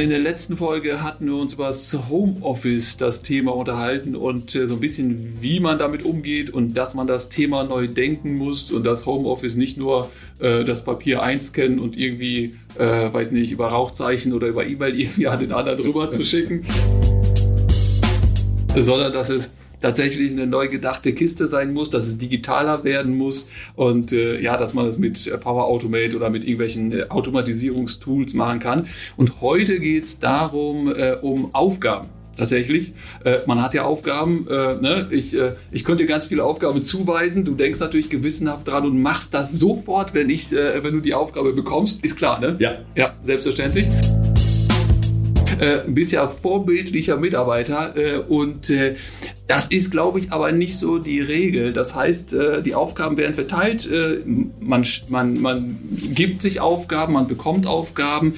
in der letzten Folge hatten wir uns über das Homeoffice das Thema unterhalten und äh, so ein bisschen, wie man damit umgeht und dass man das Thema neu denken muss und das Homeoffice nicht nur äh, das Papier einscannen und irgendwie, äh, weiß nicht, über Rauchzeichen oder über E-Mail irgendwie an den anderen drüber zu schicken, sondern dass es tatsächlich eine neu gedachte Kiste sein muss, dass es digitaler werden muss und äh, ja, dass man es mit Power Automate oder mit irgendwelchen äh, Automatisierungstools machen kann. Und heute geht es darum, äh, um Aufgaben tatsächlich. Äh, man hat ja Aufgaben, äh, ne? ich, äh, ich könnte dir ganz viele Aufgaben zuweisen. Du denkst natürlich gewissenhaft dran und machst das sofort, wenn, ich, äh, wenn du die Aufgabe bekommst. Ist klar, ne? Ja. Ja, selbstverständlich äh, bist ja vorbildlicher Mitarbeiter äh, und äh, das ist, glaube ich, aber nicht so die Regel. Das heißt, äh, die Aufgaben werden verteilt, äh, man, man, man gibt sich Aufgaben, man bekommt Aufgaben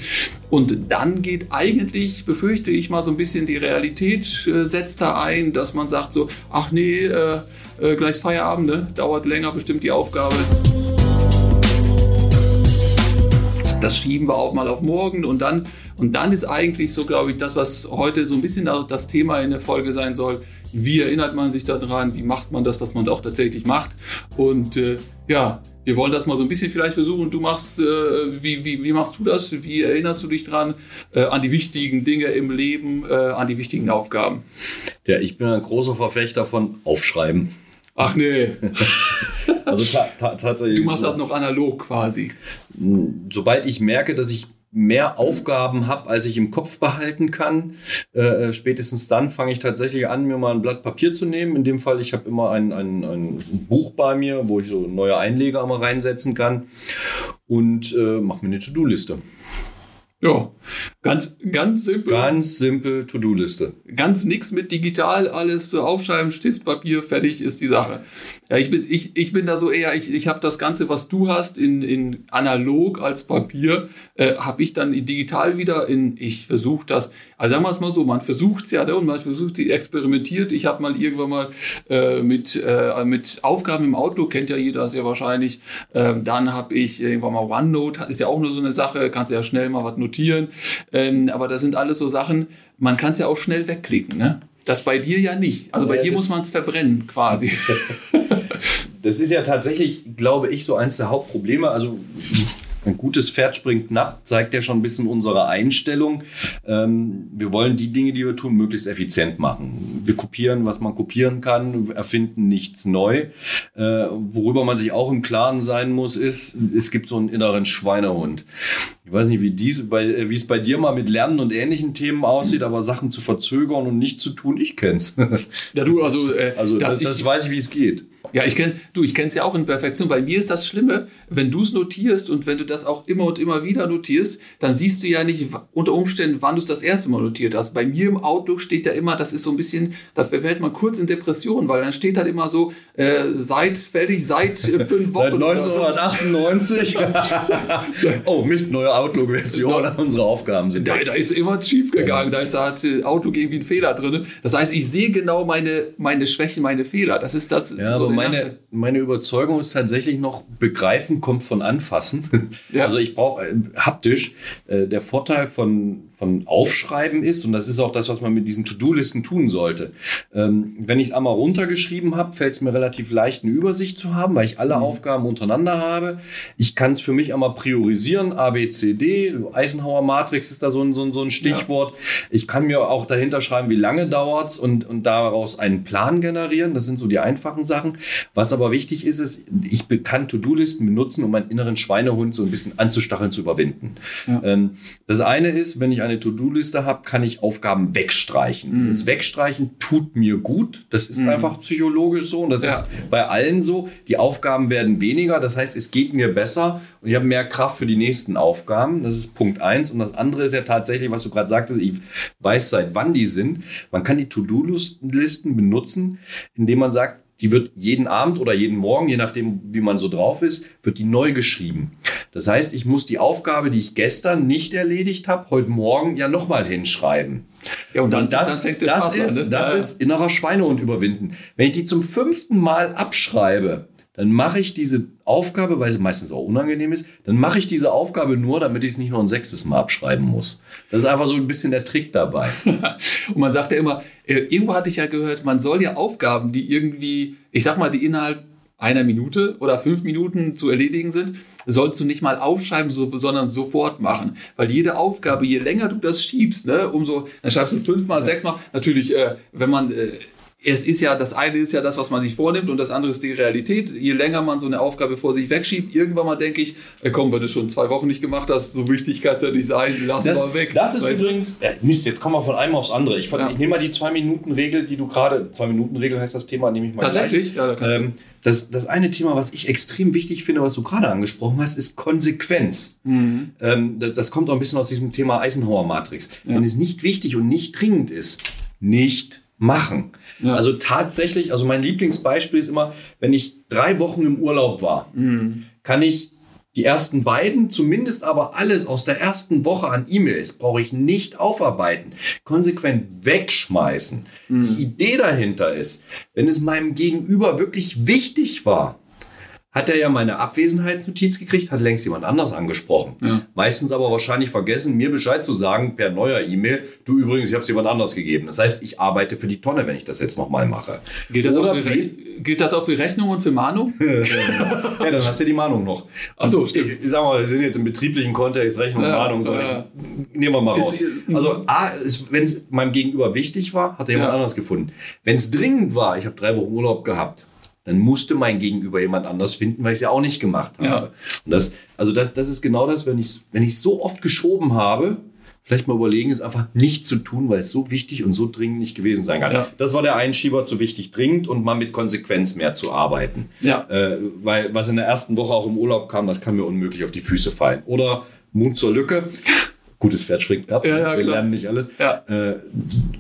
und dann geht eigentlich, befürchte ich mal, so ein bisschen die Realität äh, setzt da ein, dass man sagt so, ach nee, gleich Feierabend, ne? dauert länger, bestimmt die Aufgabe das schieben wir auch mal auf morgen und dann, und dann ist eigentlich so, glaube ich, das, was heute so ein bisschen das Thema in der Folge sein soll. Wie erinnert man sich daran? Wie macht man das, dass man das auch tatsächlich macht? Und äh, ja, wir wollen das mal so ein bisschen vielleicht versuchen. Du machst, äh, wie, wie, wie machst du das? Wie erinnerst du dich dran äh, an die wichtigen Dinge im Leben, äh, an die wichtigen Aufgaben? Ja, ich bin ein großer Verfechter von Aufschreiben. Ach nee. also ta ta tatsächlich. Du machst das noch analog quasi. Sobald ich merke, dass ich mehr Aufgaben habe, als ich im Kopf behalten kann. Äh, äh, spätestens dann fange ich tatsächlich an, mir mal ein Blatt Papier zu nehmen. In dem Fall, ich habe immer ein, ein, ein Buch bei mir, wo ich so neue Einleger mal reinsetzen kann und äh, mache mir eine To-Do-Liste. Ja, ganz, ganz simpel. Ganz simpel To-Do-Liste. Ganz nix mit digital, alles aufschreiben, Stift, Papier, fertig ist die Sache. Ja, ich bin, ich, ich bin da so eher, ich, ich habe das Ganze, was du hast, in, in analog als Papier, äh, habe ich dann digital wieder in, ich versuche das, also sagen wir es mal so, man versucht es ja ne, und man versucht sie experimentiert. Ich habe mal irgendwann mal äh, mit, äh, mit Aufgaben im Outlook, kennt ja jeder sehr wahrscheinlich, äh, dann habe ich irgendwann mal OneNote, ist ja auch nur so eine Sache, kannst ja schnell mal was notieren notieren. Ähm, aber das sind alles so Sachen, man kann es ja auch schnell wegklicken. Ne? Das bei dir ja nicht. Also bei ja, dir muss man es verbrennen quasi. das ist ja tatsächlich, glaube ich, so eins der Hauptprobleme. Also ein gutes Pferd springt knapp, zeigt ja schon ein bisschen unsere Einstellung. Ähm, wir wollen die Dinge, die wir tun, möglichst effizient machen. Wir kopieren, was man kopieren kann, erfinden nichts neu. Äh, worüber man sich auch im Klaren sein muss, ist, es gibt so einen inneren Schweinehund. Ich weiß nicht, wie, dies, bei, wie es bei dir mal mit Lernen und ähnlichen Themen aussieht, aber Sachen zu verzögern und nicht zu tun, ich kenn's. Ja, du, also, äh, also das, das weiß ich, wie es geht. Ja, ich kenn, du, ich kenne es ja auch in Perfektion. Bei mir ist das Schlimme, wenn du es notierst und wenn du das auch immer und immer wieder notierst, dann siehst du ja nicht unter Umständen, wann du es das erste Mal notiert hast. Bei mir im Outlook steht da immer, das ist so ein bisschen, da verfällt man kurz in Depression, weil dann steht halt immer so, äh, seit fertig, seit äh, fünf Wochen. Seit 1998. oh, Mist, neue Outlook-Version. Unsere Aufgaben sind da. Da ist immer schief gegangen. Da ist äh, Outlook irgendwie ein Fehler drin. Das heißt, ich sehe genau meine, meine Schwächen, meine Fehler. Das ist das. Ja, so meine, meine Überzeugung ist tatsächlich noch, begreifen kommt von anfassen. Ja. Also ich brauche äh, haptisch. Äh, der Vorteil von, von Aufschreiben ist, und das ist auch das, was man mit diesen To-Do-Listen tun sollte. Ähm, wenn ich es einmal runtergeschrieben habe, fällt es mir relativ leicht, eine Übersicht zu haben, weil ich alle mhm. Aufgaben untereinander habe. Ich kann es für mich einmal priorisieren, A, B, C, D. Eisenhower Matrix ist da so ein, so ein, so ein Stichwort. Ja. Ich kann mir auch dahinter schreiben, wie lange dauert es und, und daraus einen Plan generieren. Das sind so die einfachen Sachen. Was aber wichtig ist, ist, ich kann To-Do-Listen benutzen, um meinen inneren Schweinehund so ein bisschen anzustacheln, zu überwinden. Ja. Ähm, das eine ist, wenn ich eine To-Do-Liste habe, kann ich Aufgaben wegstreichen. Mhm. Dieses Wegstreichen tut mir gut. Das ist mhm. einfach psychologisch so und das ja. ist bei allen so. Die Aufgaben werden weniger, das heißt, es geht mir besser und ich habe mehr Kraft für die nächsten Aufgaben. Das ist Punkt eins. Und das andere ist ja tatsächlich, was du gerade sagtest, ich weiß seit wann die sind. Man kann die To-Do-Listen benutzen, indem man sagt, die wird jeden Abend oder jeden Morgen, je nachdem, wie man so drauf ist, wird die neu geschrieben. Das heißt, ich muss die Aufgabe, die ich gestern nicht erledigt habe, heute Morgen ja nochmal hinschreiben. Ja, und dann, und das, dann fängt das, das ist, an, ne? das ja. ist innerer Schweinehund überwinden. Wenn ich die zum fünften Mal abschreibe, dann mache ich diese Aufgabe, weil sie meistens auch unangenehm ist, dann mache ich diese Aufgabe nur, damit ich es nicht noch ein sechstes Mal abschreiben muss. Das ist einfach so ein bisschen der Trick dabei. und man sagt ja immer, äh, irgendwo hatte ich ja gehört, man soll ja Aufgaben, die irgendwie, ich sag mal, die innerhalb einer Minute oder fünf Minuten zu erledigen sind, sollst du nicht mal aufschreiben, so, sondern sofort machen. Weil jede Aufgabe, je länger du das schiebst, ne, umso, dann schreibst du fünfmal, sechsmal. Natürlich, äh, wenn man äh, es ist ja, das eine ist ja das, was man sich vornimmt und das andere ist die Realität. Je länger man so eine Aufgabe vor sich wegschiebt, irgendwann mal denke ich, äh, komm, wenn du schon zwei Wochen nicht gemacht hast, so wichtig kann es ja nicht sein, lass das, mal weg. Das ist weißt übrigens, äh, Mist, jetzt kommen wir von einem aufs andere. Ich, ja. ich nehme mal die Zwei-Minuten-Regel, die du gerade, Zwei-Minuten-Regel heißt das Thema, nehme ich mal Tatsächlich? Gleich. Ja, da kannst ähm, das, das eine Thema, was ich extrem wichtig finde, was du gerade angesprochen hast, ist Konsequenz. Mhm. Ähm, das, das, kommt auch ein bisschen aus diesem Thema Eisenhower-Matrix. Ja. Wenn es nicht wichtig und nicht dringend ist, nicht machen. Ja. Also tatsächlich, also mein Lieblingsbeispiel ist immer, wenn ich drei Wochen im Urlaub war, mhm. kann ich die ersten beiden, zumindest aber alles aus der ersten Woche an E-Mails, brauche ich nicht aufarbeiten, konsequent wegschmeißen. Mhm. Die Idee dahinter ist, wenn es meinem Gegenüber wirklich wichtig war, hat er ja meine Abwesenheitsnotiz gekriegt, hat längst jemand anders angesprochen. Ja. Meistens aber wahrscheinlich vergessen, mir Bescheid zu sagen per neuer E-Mail, du übrigens, ich habe es jemand anders gegeben. Das heißt, ich arbeite für die Tonne, wenn ich das jetzt nochmal mache. Gilt das, auch für, gilt das auch für Rechnung und für Mahnung? ja, dann hast du die Mahnung noch. Achso, stimmt. Ich, ich sag mal, wir sind jetzt im betrieblichen Kontext, Rechnung und ja, Mahnung. So ja. nehmen wir mal raus. Also A, wenn es meinem Gegenüber wichtig war, hat er jemand anders gefunden. Wenn es dringend war, ich habe drei Wochen Urlaub gehabt, dann musste mein Gegenüber jemand anders finden, weil ich es ja auch nicht gemacht habe. Ja. Und das, also das, das ist genau das, wenn ich es wenn so oft geschoben habe, vielleicht mal überlegen, es einfach nicht zu tun, weil es so wichtig und so dringend nicht gewesen sein kann. Ja. Das war der Einschieber zu wichtig dringend und mal mit Konsequenz mehr zu arbeiten. Ja. Äh, weil was in der ersten Woche auch im Urlaub kam, das kann mir unmöglich auf die Füße fallen. Oder Mund zur Lücke gutes Pferd springt ab. Ja, ja, wir klar. lernen nicht alles. Ja. Äh,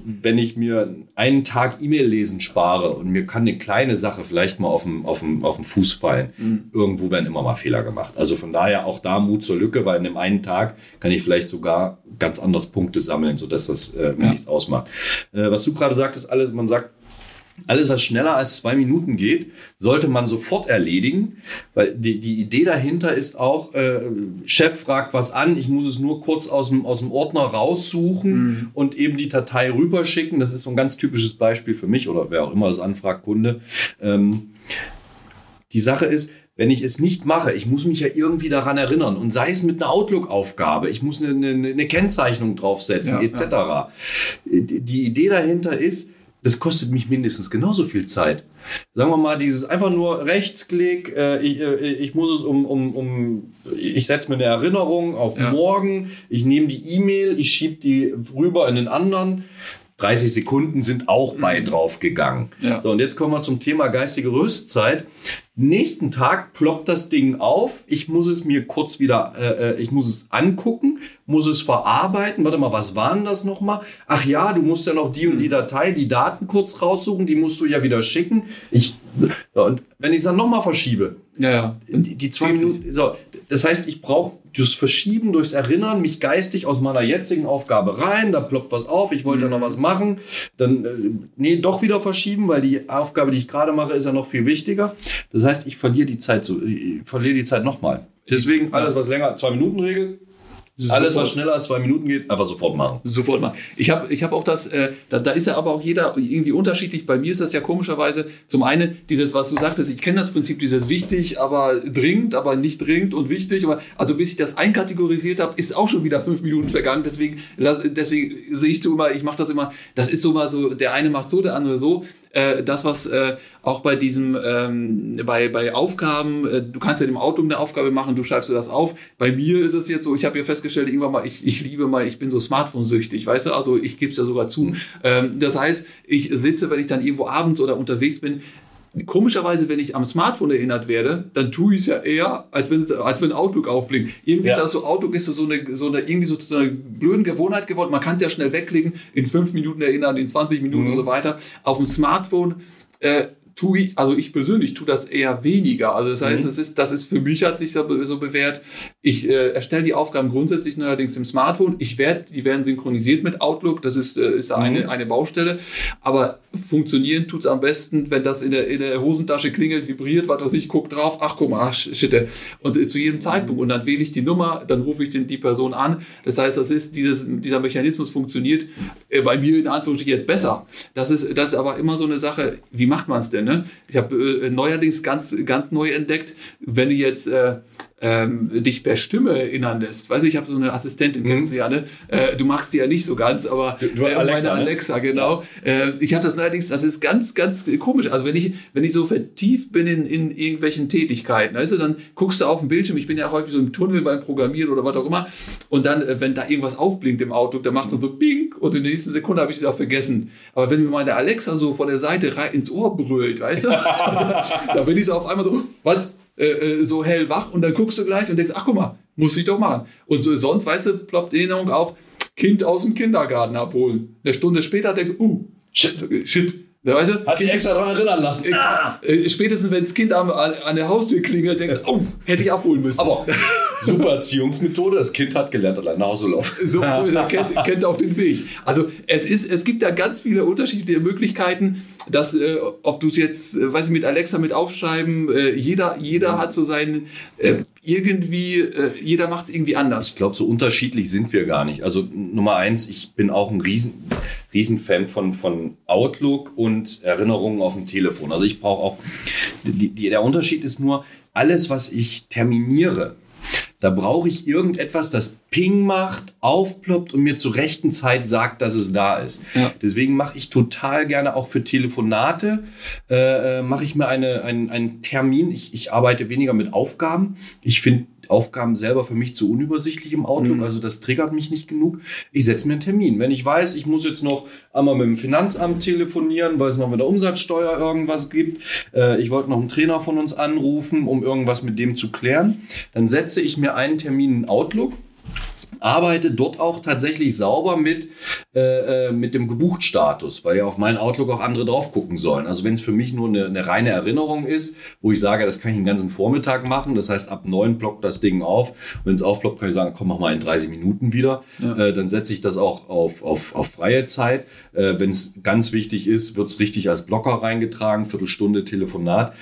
wenn ich mir einen Tag E-Mail lesen spare und mir kann eine kleine Sache vielleicht mal auf dem, auf dem, auf dem Fuß fallen, mhm. irgendwo werden immer mal Fehler gemacht. Also von daher auch da Mut zur Lücke, weil in einem einen Tag kann ich vielleicht sogar ganz anders Punkte sammeln, sodass das äh, mir nichts ausmacht. Äh, was du gerade sagtest, alles, man sagt, alles, was schneller als zwei Minuten geht, sollte man sofort erledigen, weil die, die Idee dahinter ist auch, äh, Chef fragt was an, ich muss es nur kurz aus dem, aus dem Ordner raussuchen mhm. und eben die Datei rüberschicken. Das ist so ein ganz typisches Beispiel für mich oder wer auch immer das anfragt, Kunde. Ähm, die Sache ist, wenn ich es nicht mache, ich muss mich ja irgendwie daran erinnern und sei es mit einer Outlook-Aufgabe, ich muss eine, eine, eine Kennzeichnung draufsetzen, ja, etc. Ja. Die Idee dahinter ist, das kostet mich mindestens genauso viel Zeit. Sagen wir mal, dieses einfach nur Rechtsklick, äh, ich, äh, ich muss es um, um, um ich setze mir eine Erinnerung auf ja. morgen, ich nehme die E-Mail, ich schiebe die rüber in den anderen. 30 Sekunden sind auch bei mhm. drauf gegangen. Ja. So, und jetzt kommen wir zum Thema geistige Rüstzeit. Nächsten Tag ploppt das Ding auf. Ich muss es mir kurz wieder, äh, äh, ich muss es angucken, muss es verarbeiten. Warte mal, was waren das nochmal? Ach ja, du musst ja noch die und die mhm. Datei, die Daten kurz raussuchen, die musst du ja wieder schicken. Ich, und wenn ich es dann nochmal verschiebe, ja, ja. Die, die zwei Minuten, so, das heißt, ich brauche durchs Verschieben, durchs Erinnern, mich geistig aus meiner jetzigen Aufgabe rein, da ploppt was auf, ich wollte mhm. ja noch was machen, dann, äh, nee, doch wieder verschieben, weil die Aufgabe, die ich gerade mache, ist ja noch viel wichtiger. Das heißt, ich verliere die Zeit so, ich verliere die Zeit nochmal. Deswegen alles, was länger, zwei Minuten Regel, alles, was schneller als zwei Minuten geht, einfach sofort machen. Sofort machen. Ich habe ich hab auch das, äh, da, da ist ja aber auch jeder irgendwie unterschiedlich. Bei mir ist das ja komischerweise zum einen dieses, was du sagtest, ich kenne das Prinzip, dieses wichtig, aber dringend, aber nicht dringend und wichtig. Aber, also bis ich das einkategorisiert habe, ist auch schon wieder fünf Minuten vergangen. Deswegen, deswegen sehe ich so immer, ich mache das immer, das ist so mal so, der eine macht so, der andere so äh, das, was äh, auch bei diesem, ähm, bei, bei Aufgaben, äh, du kannst ja im Auto eine Aufgabe machen, du schreibst dir das auf. Bei mir ist es jetzt so, ich habe ja festgestellt, irgendwann mal, ich, ich liebe mal, ich bin so Smartphone-süchtig, weißt du, also ich gebe es ja sogar zu. Mhm. Ähm, das heißt, ich sitze, wenn ich dann irgendwo abends oder unterwegs bin, Komischerweise, wenn ich am Smartphone erinnert werde, dann tue ich es ja eher, als wenn, als wenn Outlook aufblinkt. Irgendwie ja. ist das so, Outlook ist so eine, so eine, irgendwie so, so eine blöde Gewohnheit geworden. Man kann es ja schnell wegklicken, in fünf Minuten erinnern, in 20 Minuten mhm. und so weiter. Auf dem Smartphone äh, tue ich, also ich persönlich tue das eher weniger. Also das heißt, mhm. das ist, das ist für mich hat sich so, so bewährt. Ich äh, erstelle die Aufgaben grundsätzlich neuerdings im Smartphone. Ich werde, die werden synchronisiert mit Outlook. Das ist, äh, ist mhm. eine, eine Baustelle. Aber funktionieren tut es am besten, wenn das in der, in der Hosentasche klingelt, vibriert, was weiß ich, guck drauf, ach guck mal, ach shit. Und äh, zu jedem Zeitpunkt. Und dann wähle ich die Nummer, dann rufe ich den, die Person an. Das heißt, das ist, dieses, dieser Mechanismus funktioniert äh, bei mir in Anführungsstrichen jetzt besser. Das ist, das ist aber immer so eine Sache, wie macht man es denn? Ne? Ich habe äh, neuerdings ganz, ganz neu entdeckt, wenn du jetzt äh, ähm, dich per Stimme erinnern lässt. Weißt du, ich habe so eine Assistentin, mhm. kennst du ja, ne? Äh, du machst die ja nicht so ganz, aber du, du äh, Alexa, meine Alexa, ne? genau. Äh, ich habe das allerdings, das ist ganz, ganz komisch. Also wenn ich, wenn ich so vertieft bin in, in irgendwelchen Tätigkeiten, weißt du, dann guckst du auf den Bildschirm, ich bin ja häufig so im Tunnel beim Programmieren oder was auch immer, und dann, äh, wenn da irgendwas aufblinkt im Auto, dann macht es so Bing und in der nächsten Sekunde habe ich wieder vergessen. Aber wenn mir meine Alexa so von der Seite rein ins Ohr brüllt, weißt du, da, da bin ich so auf einmal so, was? Äh, äh, so hellwach und dann guckst du gleich und denkst, ach guck mal, muss ich doch machen. Und so, sonst, weißt du, ploppt Erinnerung auf, Kind aus dem Kindergarten abholen. Eine Stunde später denkst du, uh, shit, shit. Ja, weißt du, Hast dich extra daran erinnern lassen. Äh, spätestens, wenn das Kind an, an, der Haustür klingelt, denkst du, oh, hätte ich abholen müssen. Aber super Erziehungsmethode, das Kind hat gelernt, allein nach Hause laufen. So, so kennt, kennt auch den Weg. Also es, ist, es gibt da ganz viele unterschiedliche Möglichkeiten, dass, äh, ob du es jetzt, äh, weiß ich, mit Alexa mit aufschreiben, äh, jeder, jeder hat so seinen, äh, irgendwie, äh, jeder macht es irgendwie anders. Ich glaube, so unterschiedlich sind wir gar nicht. Also Nummer eins, ich bin auch ein Riesen, Riesenfan von, von Outlook und Erinnerungen auf dem Telefon. Also ich brauche auch, die, die, der Unterschied ist nur, alles, was ich terminiere, da brauche ich irgendetwas, das Ping macht, aufploppt und mir zur rechten Zeit sagt, dass es da ist. Ja. Deswegen mache ich total gerne auch für Telefonate, äh, äh mache ich mir eine, einen, einen Termin. Ich, ich arbeite weniger mit Aufgaben. Ich finde Aufgaben selber für mich zu unübersichtlich im Outlook. Mhm. Also das triggert mich nicht genug. Ich setze mir einen Termin. Wenn ich weiß, ich muss jetzt noch einmal mit dem Finanzamt telefonieren, weil es noch mit der Umsatzsteuer irgendwas gibt. Äh, ich wollte noch einen Trainer von uns anrufen, um irgendwas mit dem zu klären. Dann setze ich mir einen Termin in Outlook arbeite dort auch tatsächlich sauber mit, äh, äh, mit dem Gebuchtstatus, weil ja auf meinen Outlook auch andere drauf gucken sollen. Also wenn es für mich nur eine, eine reine Erinnerung ist, wo ich sage, das kann ich den ganzen Vormittag machen, das heißt ab neun blockt das Ding auf. Wenn es aufploppt, kann ich sagen, komm, mach mal in 30 Minuten wieder. Ja. Äh, dann setze ich das auch auf, auf, auf freie Zeit. Äh, wenn es ganz wichtig ist, wird es richtig als Blocker reingetragen, Viertelstunde Telefonat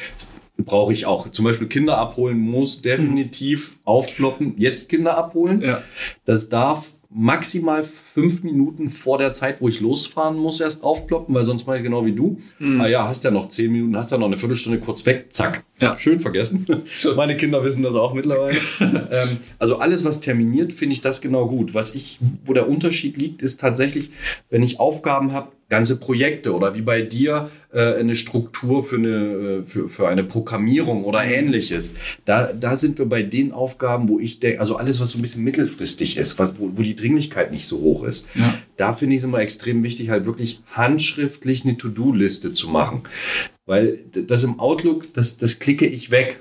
brauche ich auch. Zum Beispiel Kinder abholen muss definitiv aufploppen. Jetzt Kinder abholen. Ja. Das darf maximal fünf Minuten vor der Zeit, wo ich losfahren muss, erst aufploppen, weil sonst mache ich genau wie du. Mhm. Ah ja, hast ja noch zehn Minuten, hast ja noch eine Viertelstunde kurz weg, zack. Ja. Schön vergessen. Meine Kinder wissen das auch mittlerweile. ähm, also alles, was terminiert, finde ich das genau gut. Was ich, wo der Unterschied liegt, ist tatsächlich, wenn ich Aufgaben habe, ganze Projekte oder wie bei dir äh, eine Struktur für eine, äh, für, für eine Programmierung oder mhm. ähnliches. Da, da sind wir bei den Aufgaben, wo ich denke, also alles, was so ein bisschen mittelfristig ist, was, wo, wo die Dringlichkeit nicht so hoch ist. Ja. Da finde ich es immer extrem wichtig, halt wirklich handschriftlich eine To-Do-Liste zu machen. Weil das im Outlook, das, das klicke ich weg.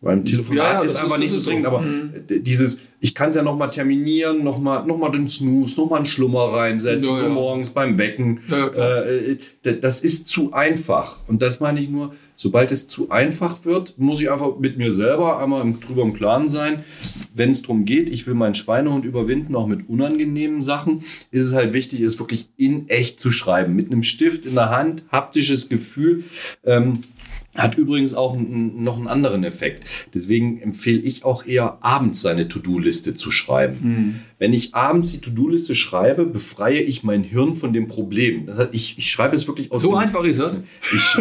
Beim Telefonat ja, ja, ist einfach nicht so dringend, aber mhm. dieses, ich kann es ja nochmal terminieren, nochmal noch mal den Snooze, nochmal einen Schlummer reinsetzen, ja, ja. morgens beim Wecken. Ja, äh, das ist zu einfach. Und das meine ich nur, sobald es zu einfach wird, muss ich einfach mit mir selber einmal drüber im Klaren sein. Wenn es darum geht, ich will meinen Schweinehund überwinden, auch mit unangenehmen Sachen, ist es halt wichtig, es wirklich in echt zu schreiben. Mit einem Stift in der Hand, haptisches Gefühl. Ähm, hat übrigens auch noch einen anderen Effekt. Deswegen empfehle ich auch eher abends seine To-Do-Liste zu schreiben. Mhm. Wenn ich abends die To-Do-Liste schreibe, befreie ich mein Hirn von dem Problem. Das heißt, ich, ich schreibe es wirklich aus. So einfach ist das. Ich,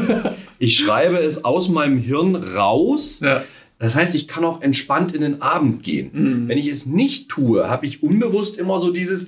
ich schreibe es aus meinem Hirn raus. Ja das heißt, ich kann auch entspannt in den Abend gehen. Mhm. Wenn ich es nicht tue, habe ich unbewusst immer so dieses,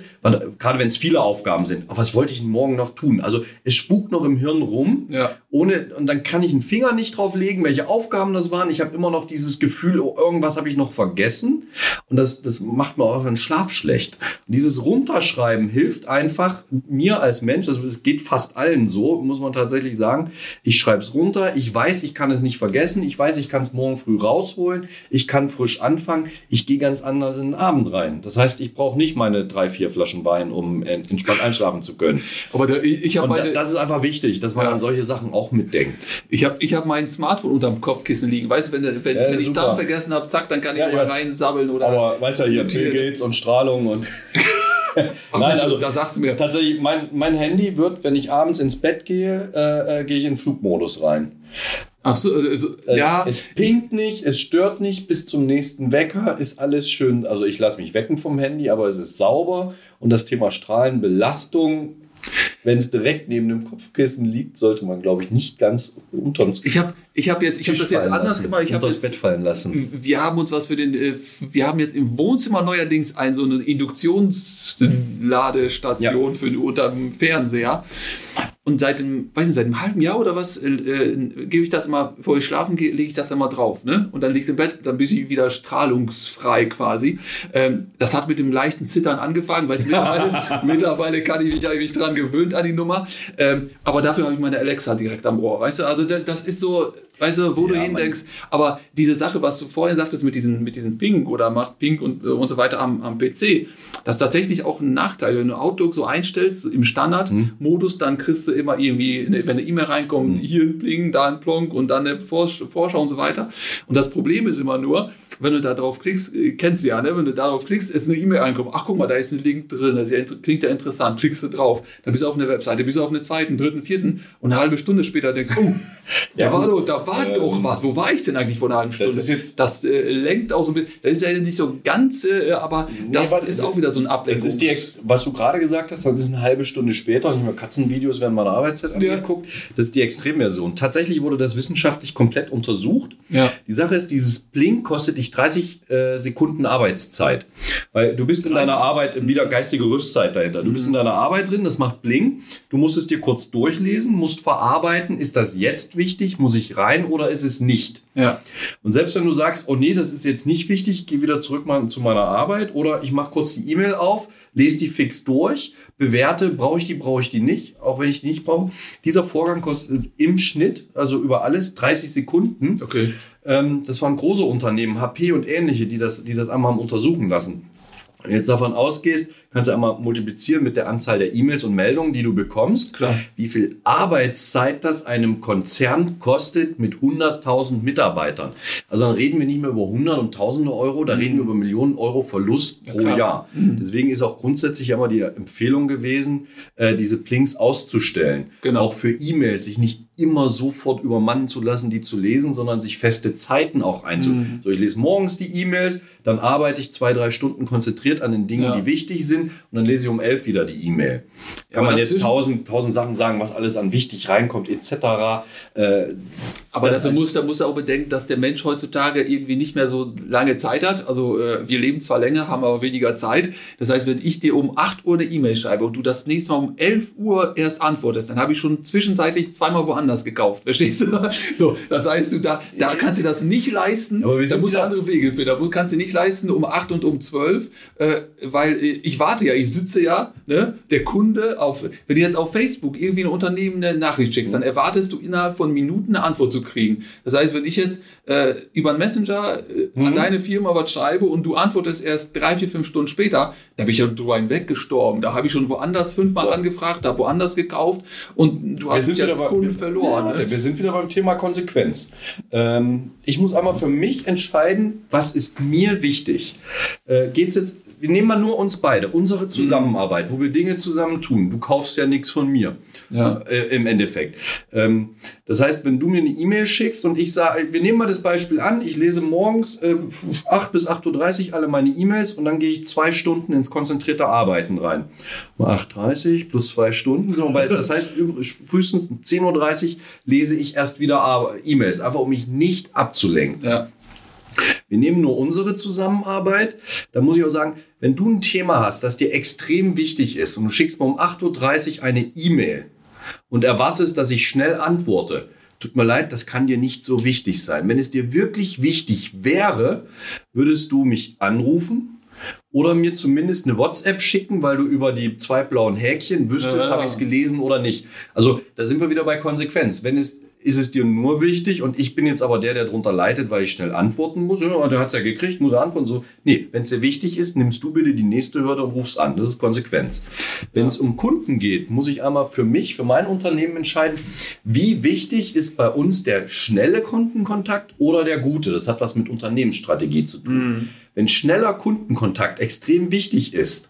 gerade wenn es viele Aufgaben sind, aber was wollte ich denn morgen noch tun? Also es spukt noch im Hirn rum, ja. ohne und dann kann ich einen Finger nicht drauf legen, welche Aufgaben das waren. Ich habe immer noch dieses Gefühl, oh, irgendwas habe ich noch vergessen und das, das macht mir auch den Schlaf schlecht. Und dieses Runterschreiben hilft einfach mir als Mensch, also es geht fast allen so, muss man tatsächlich sagen. Ich schreibe es runter, ich weiß, ich kann es nicht vergessen, ich weiß, ich kann es morgen früh raus rausholen, ich kann frisch anfangen, ich gehe ganz anders in den Abend rein. Das heißt, ich brauche nicht meine drei, vier Flaschen Wein, um entspannt einschlafen zu können. Aber der, ich habe meine, das ist einfach wichtig, dass man ja. an solche Sachen auch mitdenkt. Ich habe ich hab mein Smartphone unterm Kopfkissen liegen. Weißt du, wenn, wenn, ja, wenn ich dann vergessen habe, zack, dann kann ich ja, mal reinsabbeln oder. Aber weißt du hier, Bill Gates und Strahlung und. Ach, Nein, also da sagst du mir. Tatsächlich, mein, mein Handy wird, wenn ich abends ins Bett gehe, äh, äh, gehe ich in Flugmodus rein. Ach so, also, äh, ja. Es pinkt nicht, es stört nicht bis zum nächsten Wecker, ist alles schön. Also ich lasse mich wecken vom Handy, aber es ist sauber und das Thema Strahlenbelastung wenn es direkt neben dem Kopfkissen liegt, sollte man, glaube ich, nicht ganz unter uns. Ich habe ich hab jetzt, ich habe das jetzt anders lassen, gemacht. Ich habe das Bett fallen lassen. Wir haben uns was für den, äh, wir haben jetzt im Wohnzimmer neuerdings ein so eine Induktionsladestation ja. für unter dem Fernseher. Und seit dem, weiß nicht, seit einem halben Jahr oder was, äh, äh, gebe ich das immer, bevor ich schlafen gehe, lege ich das immer drauf. Ne? Und dann liegst du im Bett, dann bist du wieder strahlungsfrei quasi. Ähm, das hat mit dem leichten Zittern angefangen, weil mittlerweile, mittlerweile kann ich mich eigentlich dran gewöhnt an die Nummer. Ähm, aber dafür habe ich meine Alexa direkt am Ohr. Weißt du, also das ist so, Weißt du, wo ja, du hindenkst. Aber diese Sache, was du vorhin sagtest mit diesen, mit diesen Ping oder macht Ping und, äh, und so weiter am, am PC, das ist tatsächlich auch ein Nachteil. Wenn du Outlook so einstellst im Standardmodus, dann kriegst du immer irgendwie, wenn eine E-Mail reinkommt, mhm. hier ein Ping, da ein Plonk und dann eine Vorschau und so weiter. Und das Problem ist immer nur, wenn du da drauf klickst, äh, kennst du ja, ne? wenn du darauf klickst, ist eine E-Mail reinkommt. Ach, guck mal, da ist ein Link drin, das klingt ja interessant. Klickst du drauf, dann bist du auf einer Webseite, bist du auf einer zweiten, dritten, vierten und eine halbe Stunde später denkst, oh, ja, da war, doch, da war ähm, doch was. Wo war ich denn eigentlich vor einer halben Stunde? Das, jetzt, das äh, lenkt auch so ein bisschen. Das ist ja nicht so ganz, äh, aber nee, das aber, ist auch wieder so ein Ablenkung. Das ist die, was du gerade gesagt hast, das ist eine halbe Stunde später. Ich habe Katzenvideos während meiner Arbeitszeit ja. angeguckt. Das ist die Extremversion. Tatsächlich wurde das wissenschaftlich komplett untersucht. Ja. Die Sache ist, dieses Blink kostet dich 30 äh, Sekunden Arbeitszeit. Weil du bist in deiner Arbeit wieder geistige Rüstzeit dahinter. Du mhm. bist in deiner Arbeit drin, das macht Bling. Du musst es dir kurz durchlesen, musst verarbeiten. Ist das jetzt wichtig? Muss ich rein oder ist es nicht? Ja. Und selbst wenn du sagst, oh nee, das ist jetzt nicht wichtig, ich gehe wieder zurück mal zu meiner Arbeit oder ich mache kurz die E-Mail auf, lese die fix durch, bewerte, brauche ich die, brauche ich die nicht, auch wenn ich die nicht brauche. Dieser Vorgang kostet im Schnitt, also über alles, 30 Sekunden. Okay. Ähm, das waren große Unternehmen, HP und ähnliche, die das, die das einmal haben untersuchen lassen. Wenn du jetzt davon ausgehst, kannst du einmal multiplizieren mit der Anzahl der E-Mails und Meldungen, die du bekommst. Klar. Wie viel Arbeitszeit das einem Konzern kostet mit 100.000 Mitarbeitern. Also dann reden wir nicht mehr über 100 und Tausende Euro, da mhm. reden wir über Millionen Euro Verlust pro ja, Jahr. Mhm. Deswegen ist auch grundsätzlich immer die Empfehlung gewesen, äh, diese Plinks auszustellen. Genau. Auch für E-Mails, sich nicht immer sofort übermannen zu lassen, die zu lesen, sondern sich feste Zeiten auch einzuhalten. Mhm. So, ich lese morgens die E-Mails, dann arbeite ich zwei, drei Stunden konzentriert an den Dingen, ja. die wichtig sind und dann lese ich um elf wieder die E-Mail. Kann ja, man jetzt tausend, tausend Sachen sagen, was alles an wichtig reinkommt, etc. Äh, aber das, das muss, da muss er auch bedenken, dass der Mensch heutzutage irgendwie nicht mehr so lange Zeit hat. Also äh, wir leben zwar länger, haben aber weniger Zeit. Das heißt, wenn ich dir um 8 Uhr eine E-Mail schreibe und du das nächste Mal um 11 Uhr erst antwortest, dann habe ich schon zwischenzeitlich zweimal woanders gekauft. Verstehst du? so, das heißt, du da, da kannst du das nicht leisten. Aber wir da musst du andere Wege finden. Da kannst du nicht leisten um 8 und um 12, äh, weil äh, ich warte ja, ich sitze ja, ne, der Kunde auf, wenn du jetzt auf Facebook irgendwie ein Unternehmen eine Nachricht schickst, dann erwartest du innerhalb von Minuten eine Antwort zu kriegen. Das heißt, wenn ich jetzt äh, über einen Messenger äh, mhm. an deine Firma was schreibe und du antwortest erst drei, vier, fünf Stunden später, da bin ich ja drüber hinweggestorben. Da habe ich schon woanders fünfmal ja. angefragt, da woanders gekauft und du hast jetzt bei, Kunden verloren. Ja, ne? Wir sind wieder beim Thema Konsequenz. Ähm, ich muss einmal für mich entscheiden, was ist mir wichtig. Äh, Geht es jetzt wir nehmen mal nur uns beide, unsere mhm. Zusammenarbeit, wo wir Dinge zusammen tun. Du kaufst ja nichts von mir. Ja. Äh, Im Endeffekt. Ähm, das heißt, wenn du mir eine E-Mail schickst und ich sage, wir nehmen mal das Beispiel an, ich lese morgens äh, 8 bis 8.30 Uhr alle meine E-Mails und dann gehe ich zwei Stunden ins konzentrierte Arbeiten rein. 8.30 Uhr plus zwei Stunden, so, weil das heißt, frühestens 10.30 Uhr lese ich erst wieder E-Mails, einfach um mich nicht abzulenken. Ja. Wir nehmen nur unsere Zusammenarbeit. Da muss ich auch sagen, wenn du ein Thema hast, das dir extrem wichtig ist und du schickst mir um 8.30 Uhr eine E-Mail und erwartest, dass ich schnell antworte, tut mir leid, das kann dir nicht so wichtig sein. Wenn es dir wirklich wichtig wäre, würdest du mich anrufen oder mir zumindest eine WhatsApp schicken, weil du über die zwei blauen Häkchen wüsstest, ja, habe ich es gelesen oder nicht. Also da sind wir wieder bei Konsequenz. Wenn es ist es dir nur wichtig und ich bin jetzt aber der, der darunter leidet, weil ich schnell antworten muss. Ja, der hat es ja gekriegt, muss er antworten. So, nee, wenn es dir wichtig ist, nimmst du bitte die nächste Hürde und rufst an. Das ist Konsequenz. Wenn es um Kunden geht, muss ich einmal für mich, für mein Unternehmen entscheiden, wie wichtig ist bei uns der schnelle Kundenkontakt oder der gute. Das hat was mit Unternehmensstrategie zu tun. Mhm. Wenn schneller Kundenkontakt extrem wichtig ist,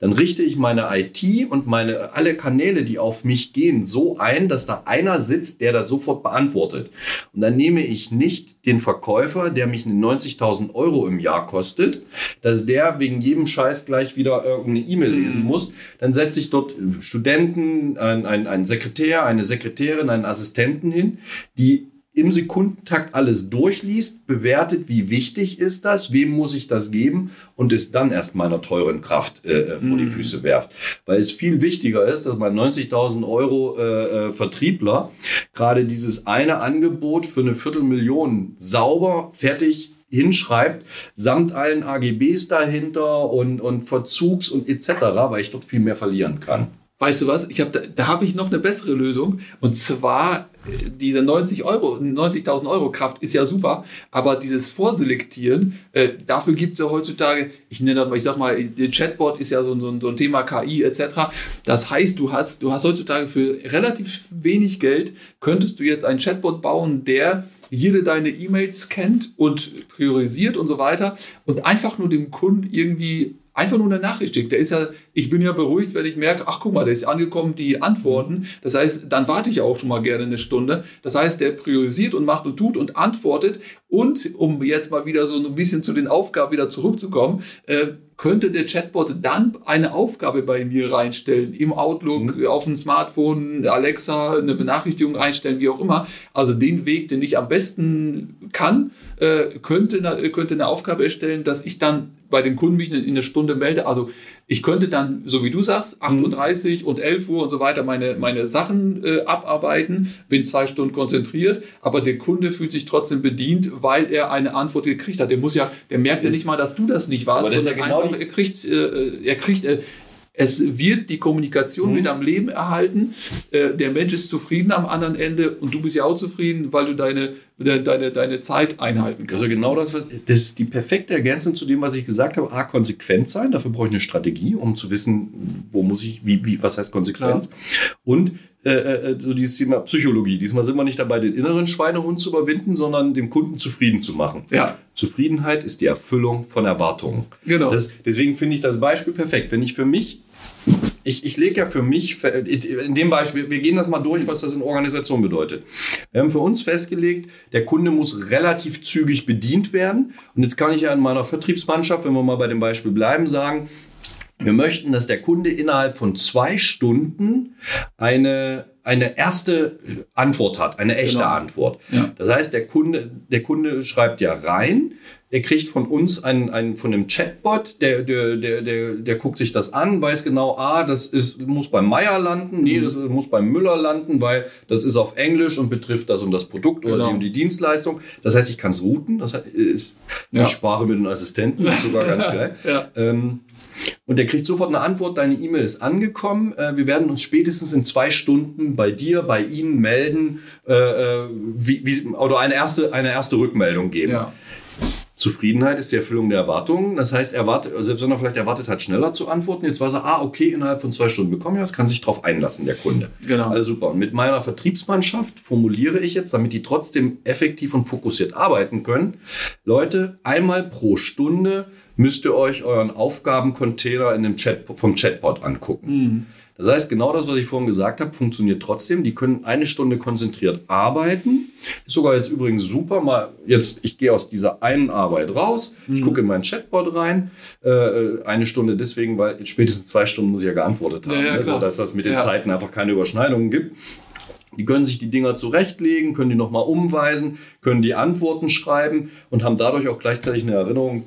dann richte ich meine IT und meine alle Kanäle, die auf mich gehen, so ein, dass da einer sitzt, der das sofort beantwortet. Und dann nehme ich nicht den Verkäufer, der mich 90.000 Euro im Jahr kostet, dass der wegen jedem Scheiß gleich wieder irgendeine E-Mail lesen mhm. muss. Dann setze ich dort Studenten, ein, ein, ein Sekretär, eine Sekretärin, einen Assistenten hin, die im Sekundentakt alles durchliest, bewertet, wie wichtig ist das, wem muss ich das geben und es dann erst meiner teuren Kraft äh, äh vor mm. die mhm. Füße werft. Weil es viel wichtiger ist, dass mein 90.000 Euro äh, äh, Vertriebler gerade dieses eine Angebot für eine Viertelmillion sauber, fertig hinschreibt, samt allen AGBs dahinter und, und Verzugs und etc., weil ich dort viel mehr verlieren kann. Weißt du was? Ich hab, da, da habe ich noch eine bessere Lösung. Und zwar diese 90 Euro, 90.000 Euro Kraft ist ja super, aber dieses Vorselektieren, äh, dafür gibt es ja heutzutage, ich nenne das mal, ich sag mal, der Chatbot ist ja so, so, so ein Thema KI etc. Das heißt, du hast, du hast heutzutage für relativ wenig Geld, könntest du jetzt einen Chatbot bauen, der jede deine E-Mails kennt und priorisiert und so weiter und einfach nur dem Kunden irgendwie einfach nur eine Nachricht schickt. Der ist ja, ich bin ja beruhigt, wenn ich merke, ach guck mal, der ist angekommen, die Antworten. Das heißt, dann warte ich auch schon mal gerne eine Stunde. Das heißt, der priorisiert und macht und tut und antwortet. Und um jetzt mal wieder so ein bisschen zu den Aufgaben wieder zurückzukommen, äh, könnte der Chatbot dann eine Aufgabe bei mir reinstellen, im Outlook, mhm. auf dem Smartphone, Alexa, eine Benachrichtigung einstellen, wie auch immer. Also den Weg, den ich am besten kann, äh, könnte, könnte eine Aufgabe erstellen, dass ich dann bei dem Kunden mich in einer Stunde melde. Also ich könnte dann, so wie du sagst, 8.30 Uhr und 11 Uhr und so weiter meine, meine Sachen äh, abarbeiten, bin zwei Stunden konzentriert, aber der Kunde fühlt sich trotzdem bedient, weil er eine Antwort gekriegt hat. Der muss ja, der merkt ja nicht mal, dass du das nicht warst, sondern ja genau einfach, er kriegt, äh, er kriegt, äh, es wird die Kommunikation mhm. wieder am Leben erhalten. Äh, der Mensch ist zufrieden am anderen Ende und du bist ja auch zufrieden, weil du deine, deine, deine Zeit einhalten kannst. Also genau das, das ist die perfekte Ergänzung zu dem, was ich gesagt habe. A, konsequent sein. Dafür brauche ich eine Strategie, um zu wissen, wo muss ich, wie, wie was heißt Konsequenz. Klar. Und äh, äh, so dieses Thema Psychologie. Diesmal sind wir nicht dabei, den inneren Schweinehund zu überwinden, sondern dem Kunden zufrieden zu machen. Ja. Zufriedenheit ist die Erfüllung von Erwartungen. Genau. Das, deswegen finde ich das Beispiel perfekt. Wenn ich für mich ich, ich lege ja für mich, in dem Beispiel, wir gehen das mal durch, was das in Organisation bedeutet. Wir haben für uns festgelegt, der Kunde muss relativ zügig bedient werden. Und jetzt kann ich ja in meiner Vertriebsmannschaft, wenn wir mal bei dem Beispiel bleiben, sagen, wir möchten, dass der Kunde innerhalb von zwei Stunden eine, eine erste Antwort hat, eine echte genau. Antwort. Ja. Das heißt, der Kunde, der Kunde schreibt ja rein, er kriegt von uns einen, einen von einem Chatbot, der, der, der, der, der guckt sich das an, weiß genau, ah, das ist, muss beim Meier landen, nee, mhm. das muss beim Müller landen, weil das ist auf Englisch und betrifft das und das Produkt oder genau. die und die Dienstleistung. Das heißt, ich kann es routen, das ist, ja. ich spare mit den Assistenten, das ist sogar ganz geil. ja. ähm, und der kriegt sofort eine Antwort, deine E-Mail ist angekommen. Äh, wir werden uns spätestens in zwei Stunden bei dir, bei Ihnen melden äh, äh wie, wie, oder eine erste, eine erste Rückmeldung geben. Ja. Zufriedenheit ist die Erfüllung der Erwartungen. Das heißt, erwartet, selbst wenn er vielleicht erwartet hat, schneller zu antworten, jetzt weiß er, ah, okay, innerhalb von zwei Stunden bekommen wir das, kann sich darauf einlassen, der Kunde. Genau. Also super. Und mit meiner Vertriebsmannschaft formuliere ich jetzt, damit die trotzdem effektiv und fokussiert arbeiten können, Leute, einmal pro Stunde müsst ihr euch euren Aufgabencontainer in dem Chat, vom Chatbot angucken. Mhm. Das heißt, genau das, was ich vorhin gesagt habe, funktioniert trotzdem. Die können eine Stunde konzentriert arbeiten. Ist sogar jetzt übrigens super. Mal jetzt, ich gehe aus dieser einen Arbeit raus, mhm. ich gucke in meinen Chatbot rein. Äh, eine Stunde deswegen, weil spätestens zwei Stunden muss ich ja geantwortet haben. Ja, ja, also, dass das mit den ja. Zeiten einfach keine Überschneidungen gibt. Die können sich die Dinger zurechtlegen, können die nochmal umweisen, können die Antworten schreiben und haben dadurch auch gleichzeitig eine Erinnerung,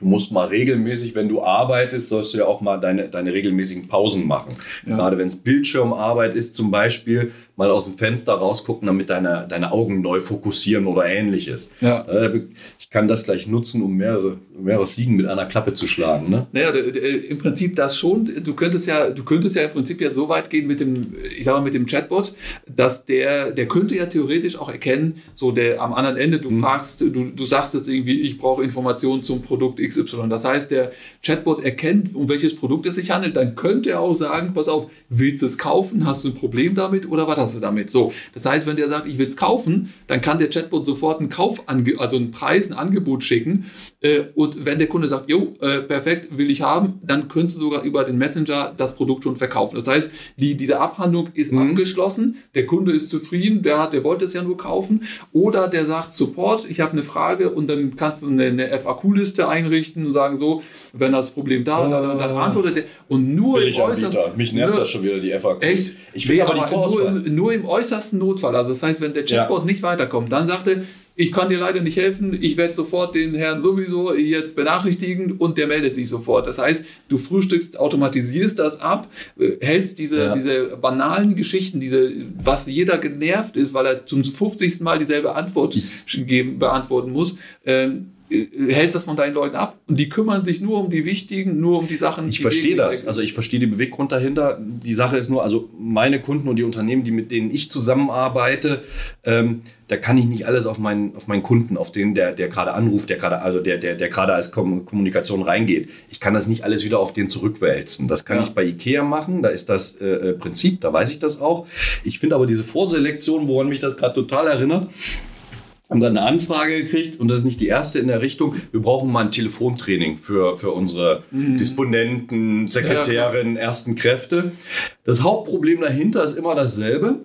du musst mal regelmäßig, wenn du arbeitest, sollst du ja auch mal deine, deine regelmäßigen Pausen machen. Ja. Gerade wenn es Bildschirmarbeit ist zum Beispiel, mal aus dem Fenster rausgucken, damit deine, deine Augen neu fokussieren oder ähnliches. Ja. Äh, ich kann das gleich nutzen, um mehrere, mehrere Fliegen mit einer Klappe zu schlagen. Ne? Naja, im Prinzip das schon. Du könntest ja, du könntest ja im Prinzip jetzt so weit gehen mit dem, ich sag mal, mit dem Chatbot, dass der, der könnte ja theoretisch auch erkennen, so der am anderen Ende, du mhm. fragst, du, du sagst jetzt irgendwie, ich brauche Informationen zum Produkt XY. Das heißt, der Chatbot erkennt, um welches Produkt es sich handelt, dann könnte er auch sagen, pass auf, willst du es kaufen? Hast du ein Problem damit oder was hast du damit? So, das heißt, wenn der sagt, ich will es kaufen, dann kann der Chatbot sofort einen Kauf, also einen Preis, ein Angebot schicken. Äh, und wenn der Kunde sagt, jo, äh, perfekt, will ich haben, dann könntest du sogar über den Messenger das Produkt schon verkaufen. Das heißt, die, diese Abhandlung ist mhm. abgeschlossen, der Kunde ist zufrieden, der, hat, der wollte es ja nur kaufen. Oder der sagt, Support, ich habe eine Frage und dann kannst du eine, eine FAQ-Liste einrichten und sagen so, wenn das Problem da, dann, dann ah. antwortet er. Und nur im äußersten... Mich nervt nur, das schon wieder, die FAQ. Echt? Ich will aber, die Nur im, nur im äußersten Notfall. Also das heißt, wenn der Chatbot ja. nicht weiterkommt, dann sagt er, ich kann dir leider nicht helfen, ich werde sofort den Herrn sowieso jetzt benachrichtigen und der meldet sich sofort. Das heißt, du frühstückst, automatisierst das ab, äh, hältst diese, ja. diese banalen Geschichten, diese, was jeder genervt ist, weil er zum 50. Mal dieselbe Antwort geben, beantworten muss, ähm, äh, hältst das von deinen Leuten ab und die kümmern sich nur um die wichtigen, nur um die Sachen. Ich verstehe das. Also ich verstehe den Beweggrund dahinter. Die Sache ist nur, also meine Kunden und die Unternehmen, die mit denen ich zusammenarbeite, ähm, da kann ich nicht alles auf meinen, auf meinen Kunden, auf den, der, der gerade anruft, der gerade, also der, der, der gerade als Kommunikation reingeht. Ich kann das nicht alles wieder auf den zurückwälzen. Das kann ja. ich bei IKEA machen. Da ist das äh, äh, Prinzip, da weiß ich das auch. Ich finde aber diese Vorselektion, woran mich das gerade total erinnert, haben dann eine Anfrage gekriegt und das ist nicht die erste in der Richtung. Wir brauchen mal ein Telefontraining für, für unsere mhm. Disponenten, Sekretärinnen, ja, ersten Kräfte. Das Hauptproblem dahinter ist immer dasselbe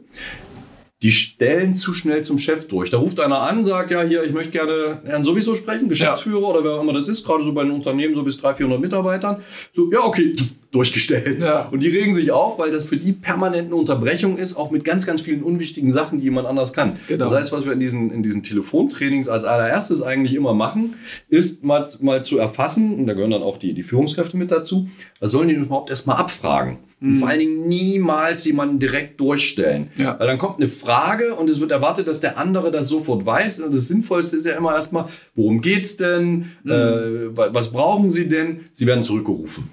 die stellen zu schnell zum Chef durch. Da ruft einer an, sagt, ja, hier, ich möchte gerne Herrn sowieso sprechen, Geschäftsführer ja. oder wer auch immer das ist, gerade so bei einem Unternehmen so bis 300, 400 Mitarbeitern. So, ja, okay, durchgestellt. Ja. Und die regen sich auf, weil das für die permanent eine Unterbrechung ist, auch mit ganz, ganz vielen unwichtigen Sachen, die jemand anders kann. Genau. Das heißt, was wir in diesen, in diesen Telefontrainings als allererstes eigentlich immer machen, ist mal, mal zu erfassen, und da gehören dann auch die, die Führungskräfte mit dazu, was sollen die überhaupt erstmal abfragen? Und vor allen Dingen niemals jemanden direkt durchstellen. Ja. Weil dann kommt eine Frage und es wird erwartet, dass der andere das sofort weiß. Und das Sinnvollste ist ja immer erstmal, worum geht's denn? Mhm. Äh, was brauchen Sie denn? Sie werden zurückgerufen.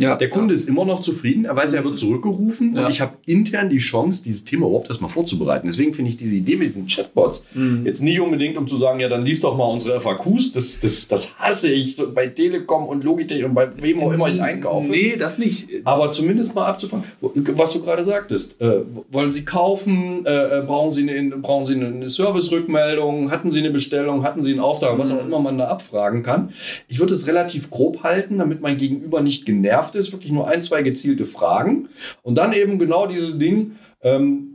Ja, der Kunde ja. ist immer noch zufrieden, er weiß, er wird zurückgerufen ja. und ich habe intern die Chance, dieses Thema überhaupt erstmal vorzubereiten. Deswegen finde ich diese Idee mit diesen Chatbots mhm. jetzt nicht unbedingt, um zu sagen, ja, dann liest doch mal unsere FAQs, das, das, das hasse ich bei Telekom und Logitech und bei wem auch immer ich einkaufe. Nee, das nicht. Aber zumindest mal abzufangen, was du gerade sagtest. Äh, wollen Sie kaufen? Äh, äh brauchen, Sie eine, brauchen Sie eine Service-Rückmeldung? Hatten Sie eine Bestellung? Hatten Sie einen Auftrag? Mhm. Was auch immer man da abfragen kann. Ich würde es relativ grob halten, damit mein Gegenüber nicht genervt genervt ist, wirklich nur ein, zwei gezielte Fragen. Und dann eben genau dieses Ding, ähm,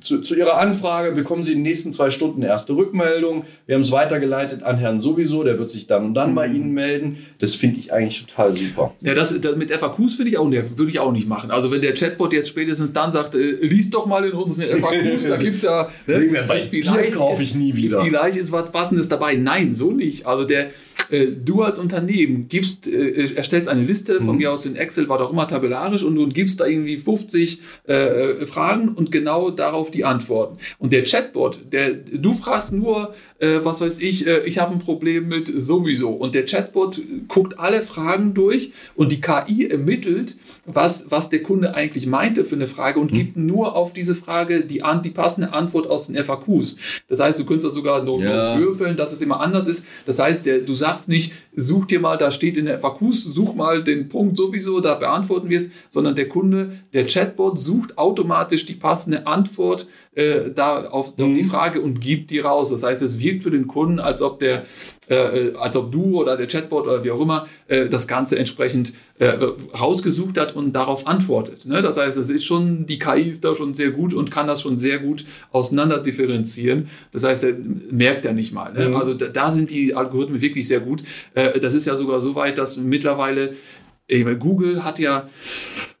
zu, zu, Ihrer Anfrage bekommen Sie in den nächsten zwei Stunden erste Rückmeldung. Wir haben es weitergeleitet an Herrn sowieso, der wird sich dann und dann mhm. bei Ihnen melden. Das finde ich eigentlich total super. Ja, das, das mit FAQs finde ich auch, würde ich auch nicht machen. Also wenn der Chatbot jetzt spätestens dann sagt, äh, lies doch mal in unseren FAQs, da gibt es ja. Ne, bei vielleicht kaufe ich nie wieder. Vielleicht ist was Passendes dabei. Nein, so nicht. Also der äh, du als Unternehmen gibst, äh, erstellst eine Liste, von mhm. mir aus in Excel, war doch immer tabellarisch und, und gibst da irgendwie 50 äh, Fragen und genau darauf die Antworten. Und der Chatbot, der, du fragst nur, äh, was weiß ich, äh, ich habe ein Problem mit sowieso. Und der Chatbot guckt alle Fragen durch und die KI ermittelt, was, was der Kunde eigentlich meinte für eine Frage und mhm. gibt nur auf diese Frage die, die passende Antwort aus den FAQs. Das heißt, du könntest da sogar nur, ja. nur würfeln, dass es immer anders ist. Das heißt, der, du sagst nicht, such dir mal, da steht in der FAQs, such mal den Punkt sowieso, da beantworten wir es, sondern der Kunde, der Chatbot sucht automatisch die passende Antwort äh, da auf, mhm. auf die mhm. Frage und gibt die raus. Das heißt, es wirkt für den Kunden, als ob der, äh, äh, als ob du oder der Chatbot oder wie auch immer äh, das Ganze entsprechend äh, rausgesucht hat und darauf antwortet. Ne? Das heißt, es ist schon, die KI ist da schon sehr gut und kann das schon sehr gut auseinander differenzieren. Das heißt, er merkt er nicht mal. Ne? Mhm. Also da, da, sind die Algorithmen wirklich sehr gut. Äh, das ist ja sogar so weit, dass mittlerweile, ich meine, Google hat ja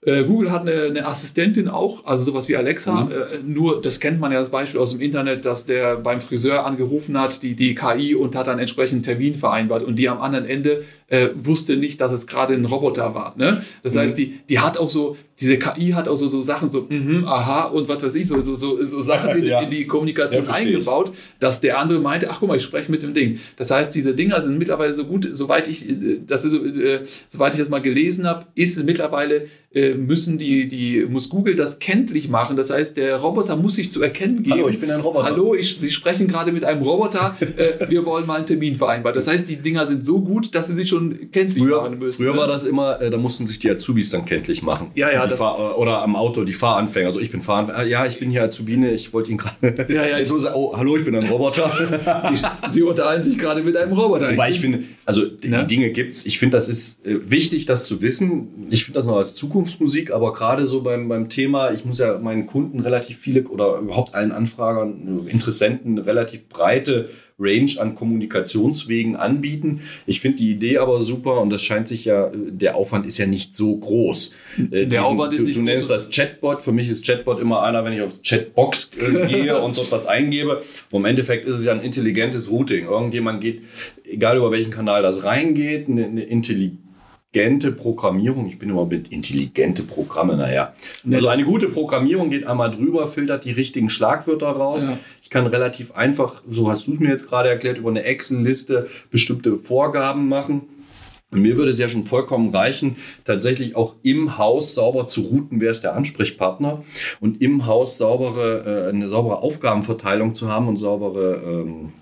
Äh, Google hat eine, eine, Assistentin auch, also sowas wie Alexa. Mhm. Äh, nur, das kennt man ja als Beispiel aus dem Internet, dass der beim Friseur angerufen hat, die, die KI und hat dann entsprechend Termin vereinbart und die am anderen Ende äh, wusste nicht, dass es gerade ein Roboter war. Ne? Das mhm. heißt, die, die hat auch so, diese KI hat auch so, so Sachen, so, mhm, aha und was weiß ich, so, so, so, so Sachen in, ja. in die Kommunikation ja, eingebaut, dass der andere meinte, ach guck mal, ich spreche mit dem Ding. Das heißt, diese Dinger sind mittlerweile so gut, soweit ich, äh, das ist, äh, soweit ich das mal gelesen habe, ist es mittlerweile müssen die, die, muss Google das kenntlich machen. Das heißt, der Roboter muss sich zu erkennen geben. Hallo, ich bin ein Roboter. Hallo, ich, Sie sprechen gerade mit einem Roboter. äh, wir wollen mal einen Termin vereinbaren. Das heißt, die Dinger sind so gut, dass sie sich schon kenntlich früher, machen müssen. Früher ne? war das immer, äh, da mussten sich die Azubis dann kenntlich machen. Ja, ja. Das, Fahr oder am Auto, die Fahranfänger. Also ich bin Fahranfänger. Ja, ich bin hier Azubine, ich wollte ihn gerade. Ja, ja. so sagen, oh, hallo, ich bin ein Roboter. Sie, sie unterhalten sich gerade mit einem Roboter. Wobei ich finde, also die, ja? die Dinge gibt's. Ich finde, das ist äh, wichtig, das zu wissen. Ich finde das noch als Zukunftsmusik, aber gerade so beim, beim Thema, ich muss ja meinen Kunden relativ viele oder überhaupt allen Anfragern, Interessenten eine relativ breite Range an Kommunikationswegen anbieten. Ich finde die Idee aber super und das scheint sich ja, der Aufwand ist ja nicht so groß. Äh, der Diesen, Aufwand ist du, nicht Du nennst das Chatbot. Für mich ist Chatbot immer einer, wenn ich auf Chatbox äh, gehe und dort was eingebe. Und Im Endeffekt ist es ja ein intelligentes Routing. Irgendjemand geht, egal über welchen Kanal das reingeht, eine, eine intelligente intelligente Programmierung, ich bin immer mit intelligente Programme, naja. Also eine gute Programmierung geht einmal drüber, filtert die richtigen Schlagwörter raus. Ja. Ich kann relativ einfach, so hast du es mir jetzt gerade erklärt, über eine Excel-Liste bestimmte Vorgaben machen. Und mir würde es ja schon vollkommen reichen, tatsächlich auch im Haus sauber zu routen, wer ist der Ansprechpartner und im Haus saubere, äh, eine saubere Aufgabenverteilung zu haben und saubere ähm,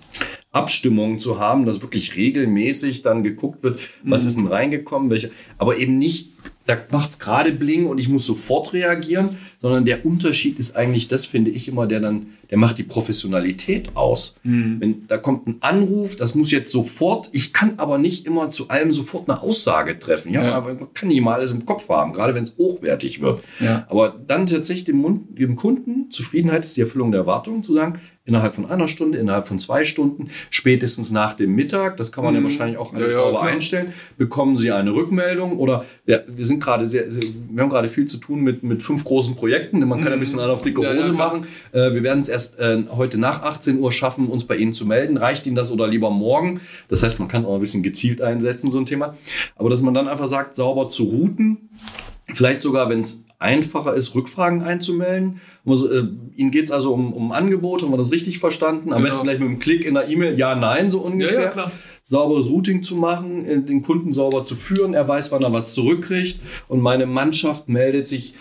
Abstimmungen zu haben, dass wirklich regelmäßig dann geguckt wird, was mhm. ist denn reingekommen, welche, aber eben nicht, da macht es gerade bling und ich muss sofort reagieren, sondern der Unterschied ist eigentlich, das finde ich immer, der dann, der macht die Professionalität aus. Mhm. Wenn da kommt ein Anruf, das muss jetzt sofort, ich kann aber nicht immer zu allem sofort eine Aussage treffen. Ja, ja. man kann nicht mal alles im Kopf haben, gerade wenn es hochwertig wird. Ja. Aber dann tatsächlich dem, Mund, dem Kunden, Zufriedenheit ist die Erfüllung der Erwartungen, zu sagen, innerhalb von einer Stunde, innerhalb von zwei Stunden, spätestens nach dem Mittag, das kann man mhm. ja wahrscheinlich auch alles ja, sauber klar. einstellen, bekommen Sie eine Rückmeldung oder ja, wir sind gerade sehr, wir haben gerade viel zu tun mit, mit fünf großen Projekten, man kann ein mhm. bisschen auf dicke Hose ja, machen. Äh, wir werden es erst äh, heute nach 18 Uhr schaffen, uns bei Ihnen zu melden. Reicht Ihnen das oder lieber morgen? Das heißt, man kann es auch ein bisschen gezielt einsetzen, so ein Thema. Aber dass man dann einfach sagt, sauber zu routen, vielleicht sogar, wenn es einfacher ist, Rückfragen einzumelden. Also, äh, Ihnen geht es also um, um Angebot, haben wir das richtig verstanden? Am genau. besten gleich mit einem Klick in der E-Mail, ja, nein, so ungefähr. Ja, ja, Sauberes Routing zu machen, äh, den Kunden sauber zu führen, er weiß, wann er was zurückkriegt und meine Mannschaft meldet sich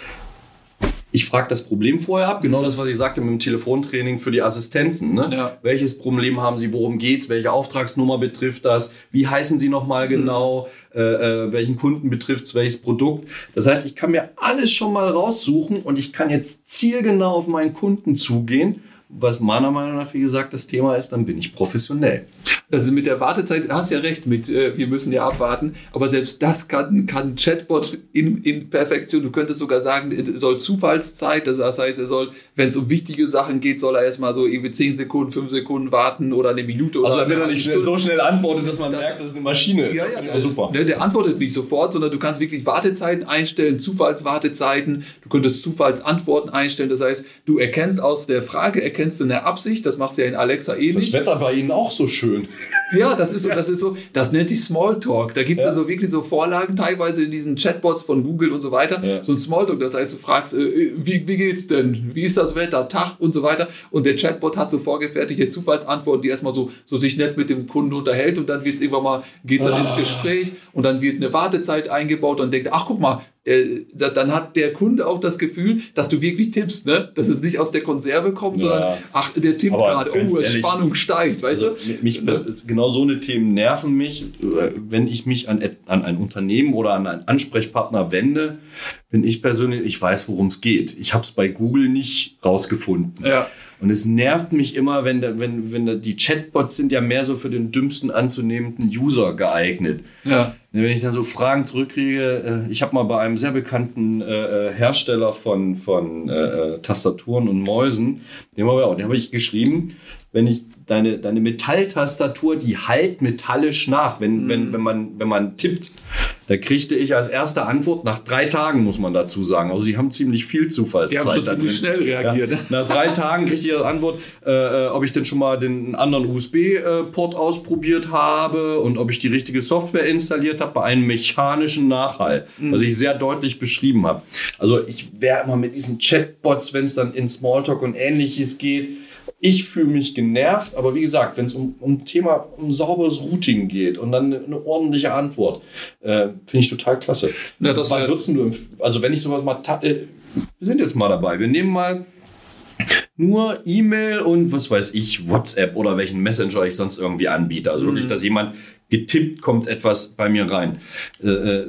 ich frage das Problem vorher ab, genau das, was ich sagte mit dem Telefontraining für die Assistenzen. Ne? Ja. Welches Problem haben Sie, worum geht's, welche Auftragsnummer betrifft das, wie heißen Sie nochmal mhm. genau, mhm. äh, welchen Kunden betrifft welches Produkt. Das heißt, ich kann mir alles schon mal raussuchen und ich kann jetzt zielgenau auf meinen Kunden zugehen was meiner Meinung nach, wie gesagt, das Thema ist, dann bin ich professionell. Das ist mit der Wartezeit, du hast ja recht, mit äh, wir müssen ja abwarten, aber selbst das kann, kann Chatbot in, in Perfektion. Du könntest sogar sagen, es soll Zufallszeit, das heißt, er soll, wenn es um wichtige Sachen geht, soll er erstmal so irgendwie 10 Sekunden, 5 Sekunden warten oder eine Minute oder Also wenn er nicht schnell, so schnell antwortet, dass man das, merkt, dass es eine Maschine ist. Ja, ja, der, super. Der, der, antwortet nicht sofort, sondern du kannst wirklich Wartezeiten einstellen, Zufallswartezeiten, du könntest Zufallsantworten einstellen, das heißt, du erkennst aus der Frage, erkennst kennst du eine Absicht, das machst du ja in Alexa eh nicht. Das Wetter bei Ihnen auch so schön. Ja, das ist so, das ist so, das nennt sich Smalltalk. Da gibt es ja. so wirklich so Vorlagen teilweise in diesen Chatbots von Google und so weiter. Ja. So ein Smalltalk, das heißt, du fragst, äh, wie, wie geht's denn? Wie ist das Wetter? Tag und so weiter. Und der Chatbot hat so vorgefertigte Zufallsantworten, die erstmal so, so sich nett mit dem Kunden unterhält und dann wird es irgendwann mal, geht dann ah. ins Gespräch und dann wird eine Wartezeit eingebaut und denkt, ach guck mal, äh, dann hat der Kunde auch das Gefühl, dass du wirklich tippst, ne? dass es nicht aus der Konserve kommt, ja. sondern ach, der tippt gerade, oh, ehrlich, Spannung steigt, weißt also, du? Mich, genau so eine Themen nerven mich, wenn ich mich an, an ein Unternehmen oder an einen Ansprechpartner wende, bin ich persönlich, ich weiß, worum es geht. Ich habe es bei Google nicht rausgefunden. Ja. Und es nervt mich immer, wenn, da, wenn, wenn da, die Chatbots sind ja mehr so für den dümmsten anzunehmenden User geeignet. Ja wenn ich dann so Fragen zurückkriege, äh, ich habe mal bei einem sehr bekannten äh, äh Hersteller von, von äh, äh, Tastaturen und Mäusen, den habe hab ich geschrieben, wenn ich deine, deine Metalltastatur, die halt metallisch nach, wenn, mhm. wenn, wenn, man, wenn man tippt. Da kriegte ich als erste Antwort, nach drei Tagen muss man dazu sagen. Also die haben ziemlich viel Zufallszeit. Die haben schon ziemlich schnell reagiert. Ja. Nach drei Tagen kriegte ich als Antwort, äh, äh, ob ich denn schon mal den anderen USB-Port ausprobiert habe und ob ich die richtige Software installiert habe bei einem mechanischen Nachhall, mhm. was ich sehr deutlich beschrieben habe. Also ich wäre immer mit diesen Chatbots, wenn es dann in Smalltalk und ähnliches geht, ich fühle mich genervt, aber wie gesagt, wenn es um, um Thema, um sauberes Routing geht und dann eine, ordentliche Antwort, äh, finde ich total klasse. Ja, Was würdest du, also wenn ich sowas mal, äh, wir sind jetzt mal dabei, wir nehmen mal nur E-Mail und was weiß ich, WhatsApp oder welchen Messenger ich sonst irgendwie anbiete. Also wirklich, mhm. dass jemand getippt kommt etwas bei mir rein. Äh, äh,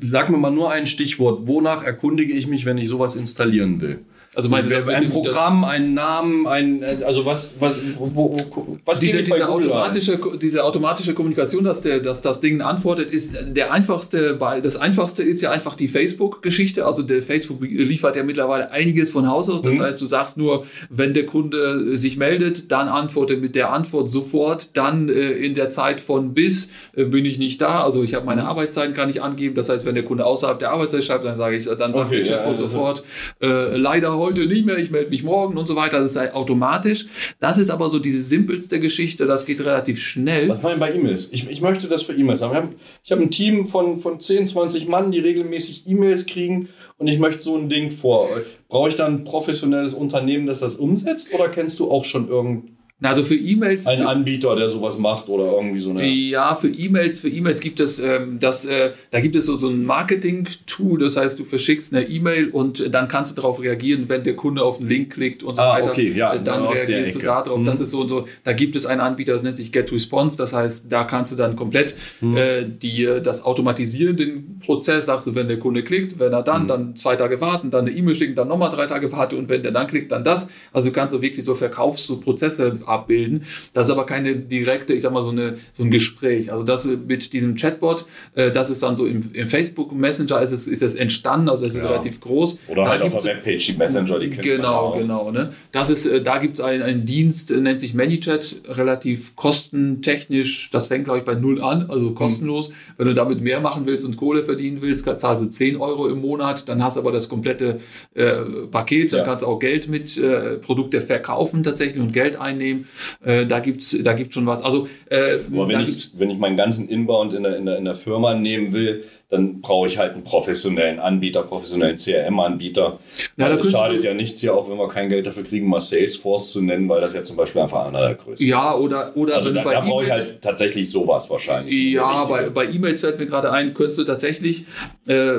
sag mir mal nur ein Stichwort. Wonach erkundige ich mich, wenn ich sowas installieren will? Also meinst du, ein Programm, einen Namen, ein, also was, was, wo, wo, was diese, diese automatische, diese automatische Kommunikation, dass, der, dass das Ding antwortet, ist der einfachste, das einfachste ist ja einfach die Facebook-Geschichte. Also der Facebook liefert ja mittlerweile einiges von Haus aus. Das mhm. heißt, du sagst nur, wenn der Kunde sich meldet, dann antworte mit der Antwort sofort, dann äh, in der Zeit von bis äh, bin ich nicht da. Also ich habe meine mhm. Arbeitszeiten kann ich angeben. Das heißt, wenn der Kunde außerhalb der Arbeitszeit schreibt, dann sage ich, dann sagt okay, der Chatbot ja, sofort, äh, leider heute heute nicht mehr, ich melde mich morgen und so weiter. Das ist halt automatisch. Das ist aber so diese simpelste Geschichte, das geht relativ schnell. Was meinen bei E-Mails? Ich, ich möchte das für E-Mails haben. Ich habe ein Team von, von 10, 20 Mann, die regelmäßig E-Mails kriegen und ich möchte so ein Ding vor. Brauche ich dann ein professionelles Unternehmen, das das umsetzt oder kennst du auch schon irgendein also für E-Mails. Ein Anbieter, der sowas macht oder irgendwie so eine. Ja, für E-Mails, für E-Mails gibt es ähm, das, äh, da gibt es so, so ein Marketing-Tool, das heißt, du verschickst eine E-Mail und dann kannst du darauf reagieren, wenn der Kunde auf den Link klickt und so ah, weiter. Okay, ja, dann reagierst du darauf. Mhm. Das ist so und so. Da gibt es einen Anbieter, das nennt sich GetResponse, das heißt, da kannst du dann komplett mhm. äh, die, das automatisieren, den Prozess, sagst du, wenn der Kunde klickt, wenn er dann, mhm. dann zwei Tage warten, dann eine E-Mail schicken, dann nochmal drei Tage warten und wenn der dann klickt, dann das. Also kannst du wirklich so Verkaufs- so Prozesse abbilden. Das ist aber keine direkte, ich sag mal, so, eine, so ein Gespräch. Also das mit diesem Chatbot, äh, das ist dann so im, im, Facebook Messenger ist es, ist es entstanden, also es ist ja. relativ groß. Oder da halt auf der Webpage die Messenger, die kennt Genau, man genau. Ne? Das ist, äh, da gibt es einen, einen Dienst, äh, nennt sich ManyChat, relativ kostentechnisch, das fängt glaube ich bei null an, also kostenlos. Mhm. Wenn du damit mehr machen willst und Kohle verdienen willst, zahlst du 10 Euro im Monat, dann hast du aber das komplette äh, Paket, dann ja. kannst du auch Geld mit äh, Produkte verkaufen tatsächlich und Geld einnehmen. Äh, da gibt es da gibt's schon was. Also, äh, wenn, ich, wenn ich meinen ganzen Inbound in der, in der, in der Firma nehmen will, dann brauche ich halt einen professionellen Anbieter, professionellen CRM-Anbieter. Ja, es schadet ja nichts hier auch, wenn wir kein Geld dafür kriegen, mal Salesforce zu nennen, weil das ja zum Beispiel einfach einer der größten ja, ist. Ja, oder, oder also da, da brauche ich halt tatsächlich sowas wahrscheinlich. Ja, bei, bei E-Mails fällt mir gerade ein, könntest du tatsächlich, äh,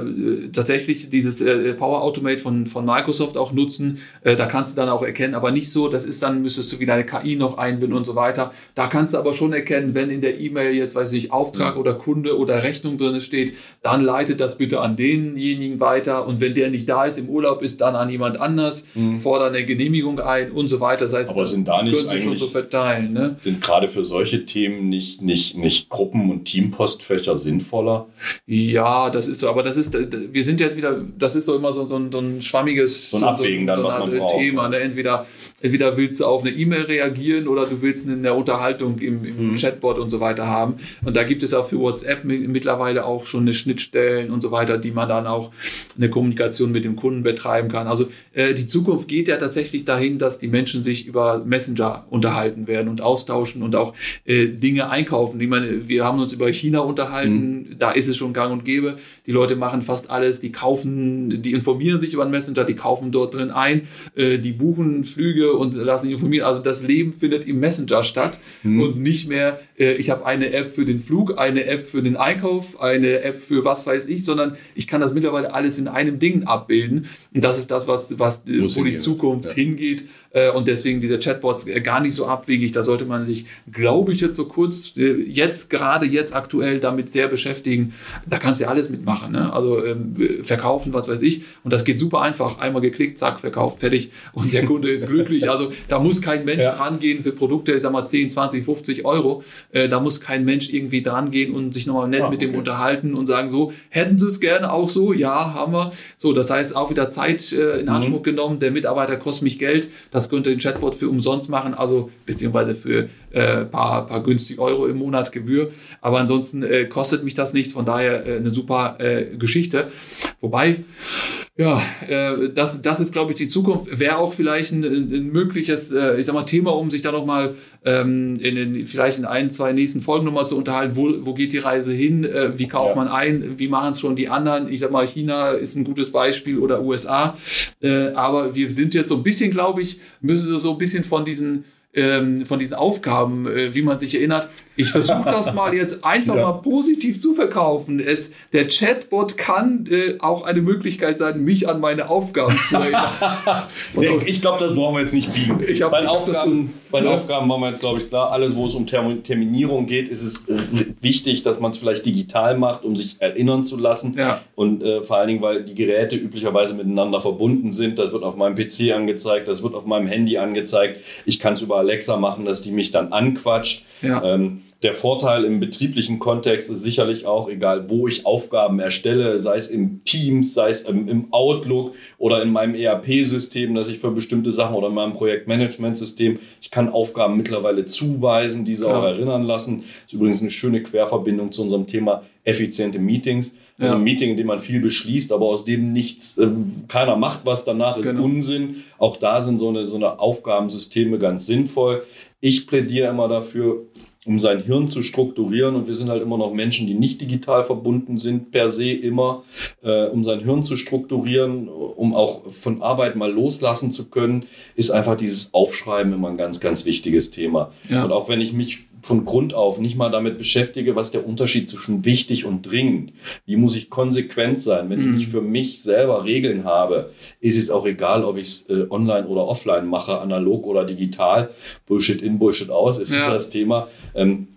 tatsächlich dieses äh, Power Automate von, von Microsoft auch nutzen. Äh, da kannst du dann auch erkennen, aber nicht so, das ist dann, müsstest du wieder eine KI noch einbinden und so weiter. Da kannst du aber schon erkennen, wenn in der E-Mail jetzt, weiß ich nicht, Auftrag mhm. oder Kunde oder Rechnung drin steht, dann leitet das bitte an denjenigen weiter und wenn der nicht da ist, im Urlaub ist, dann an jemand anders, mhm. fordern eine Genehmigung ein und so weiter. Das heißt, Aber sind da nicht können schon so verteilen. Ne? Sind gerade für solche Themen nicht, nicht, nicht Gruppen- und Teampostfächer sinnvoller? Ja, das ist so, aber das ist, wir sind jetzt wieder, das ist so immer so, so, ein, so ein schwammiges so ein Abwägen dann, so was man braucht. Thema. Ne? Entweder, entweder willst du auf eine E-Mail reagieren oder du willst eine Unterhaltung im, im mhm. Chatbot und so weiter haben. Und da gibt es auch für WhatsApp mittlerweile auch schon eine Schnittstellen und so weiter, die man dann auch eine Kommunikation mit dem Kunden betreiben kann. Also äh, die Zukunft geht ja tatsächlich dahin, dass die Menschen sich über Messenger unterhalten werden und austauschen und auch äh, Dinge einkaufen. Ich meine, wir haben uns über China unterhalten, mhm. da ist es schon gang und gäbe. Die Leute machen fast alles, die kaufen, die informieren sich über einen Messenger, die kaufen dort drin ein, äh, die buchen Flüge und lassen sich informieren. Also das Leben findet im Messenger statt mhm. und nicht mehr, ich habe eine App für den Flug, eine App für den Einkauf, eine App für was weiß ich, sondern ich kann das mittlerweile alles in einem Ding abbilden. Und das ist das, was, was wo die Zukunft ja. hingeht. Äh, und deswegen diese Chatbots äh, gar nicht so abwegig. Da sollte man sich, glaube ich, jetzt so kurz, äh, jetzt gerade jetzt aktuell damit sehr beschäftigen. Da kannst du ja alles mitmachen. Ne? Also ähm, verkaufen, was weiß ich. Und das geht super einfach. Einmal geklickt, zack, verkauft, fertig. Und der Kunde ist glücklich. Also da muss kein Mensch ja. dran gehen für Produkte, ich sag mal 10, 20, 50 Euro. Äh, da muss kein Mensch irgendwie dran gehen und sich nochmal nett ah, mit dem unterhalten und sagen so, hätten sie es gerne auch so? Ja, haben wir. So, das heißt auch wieder Zeit äh, in mhm. Anspruch mhm. genommen. Der Mitarbeiter kostet mich Geld. Das könnte ein Chatbot für umsonst machen, also beziehungsweise für äh, paar, paar günstig Euro im Monat Gebühr. Aber ansonsten äh, kostet mich das nichts. Von daher äh, eine super äh, Geschichte. Wobei, ja, äh, das, das ist, glaube ich, die Zukunft. Wäre auch vielleicht ein, ein mögliches, äh, ich sag mal, Thema, um sich da nochmal ähm, in den, vielleicht in ein, zwei nächsten Folgen nochmal zu unterhalten. Wo, wo geht die Reise hin? Äh, wie kauft ja. man ein? Wie machen es schon die anderen? Ich sag mal, China ist ein gutes Beispiel oder USA. Äh, aber wir sind jetzt so ein bisschen, glaube ich, müssen so ein bisschen von diesen ähm, von diesen Aufgaben, äh, wie man sich erinnert. Ich versuche das mal jetzt einfach ja. mal positiv zu verkaufen. Es, der Chatbot kann äh, auch eine Möglichkeit sein, mich an meine Aufgaben zu erinnern. ich glaube, das brauchen wir jetzt nicht biegen. Ich hab, bei den Aufgaben, bei den ja. Aufgaben waren wir jetzt, glaube ich, klar. Alles, wo es um Terminierung geht, ist es äh, wichtig, dass man es vielleicht digital macht, um sich erinnern zu lassen. Ja. Und äh, vor allen Dingen, weil die Geräte üblicherweise miteinander verbunden sind. Das wird auf meinem PC angezeigt, das wird auf meinem Handy angezeigt. Ich kann es überall Alexa machen, dass die mich dann anquatscht. Ja. Ähm, der Vorteil im betrieblichen Kontext ist sicherlich auch, egal wo ich Aufgaben erstelle, sei es im Teams, sei es im, im Outlook oder in meinem ERP-System, dass ich für bestimmte Sachen oder in meinem Projektmanagementsystem, ich kann Aufgaben mittlerweile zuweisen, diese ja. auch erinnern lassen. Das ist übrigens eine schöne Querverbindung zu unserem Thema effiziente Meetings. Also ein Meeting, in dem man viel beschließt, aber aus dem nichts, äh, keiner macht was danach, ist genau. Unsinn. Auch da sind so eine, so eine Aufgabensysteme ganz sinnvoll. Ich plädiere immer dafür, um sein Hirn zu strukturieren. Und wir sind halt immer noch Menschen, die nicht digital verbunden sind, per se immer, äh, um sein Hirn zu strukturieren, um auch von Arbeit mal loslassen zu können, ist einfach dieses Aufschreiben immer ein ganz, ganz wichtiges Thema. Ja. Und auch wenn ich mich von Grund auf nicht mal damit beschäftige, was der Unterschied zwischen wichtig und dringend. Wie muss ich konsequent sein? Wenn mhm. ich für mich selber Regeln habe, ist es auch egal, ob ich es äh, online oder offline mache, analog oder digital. Bullshit in, Bullshit aus ist ja. das Thema. Ähm,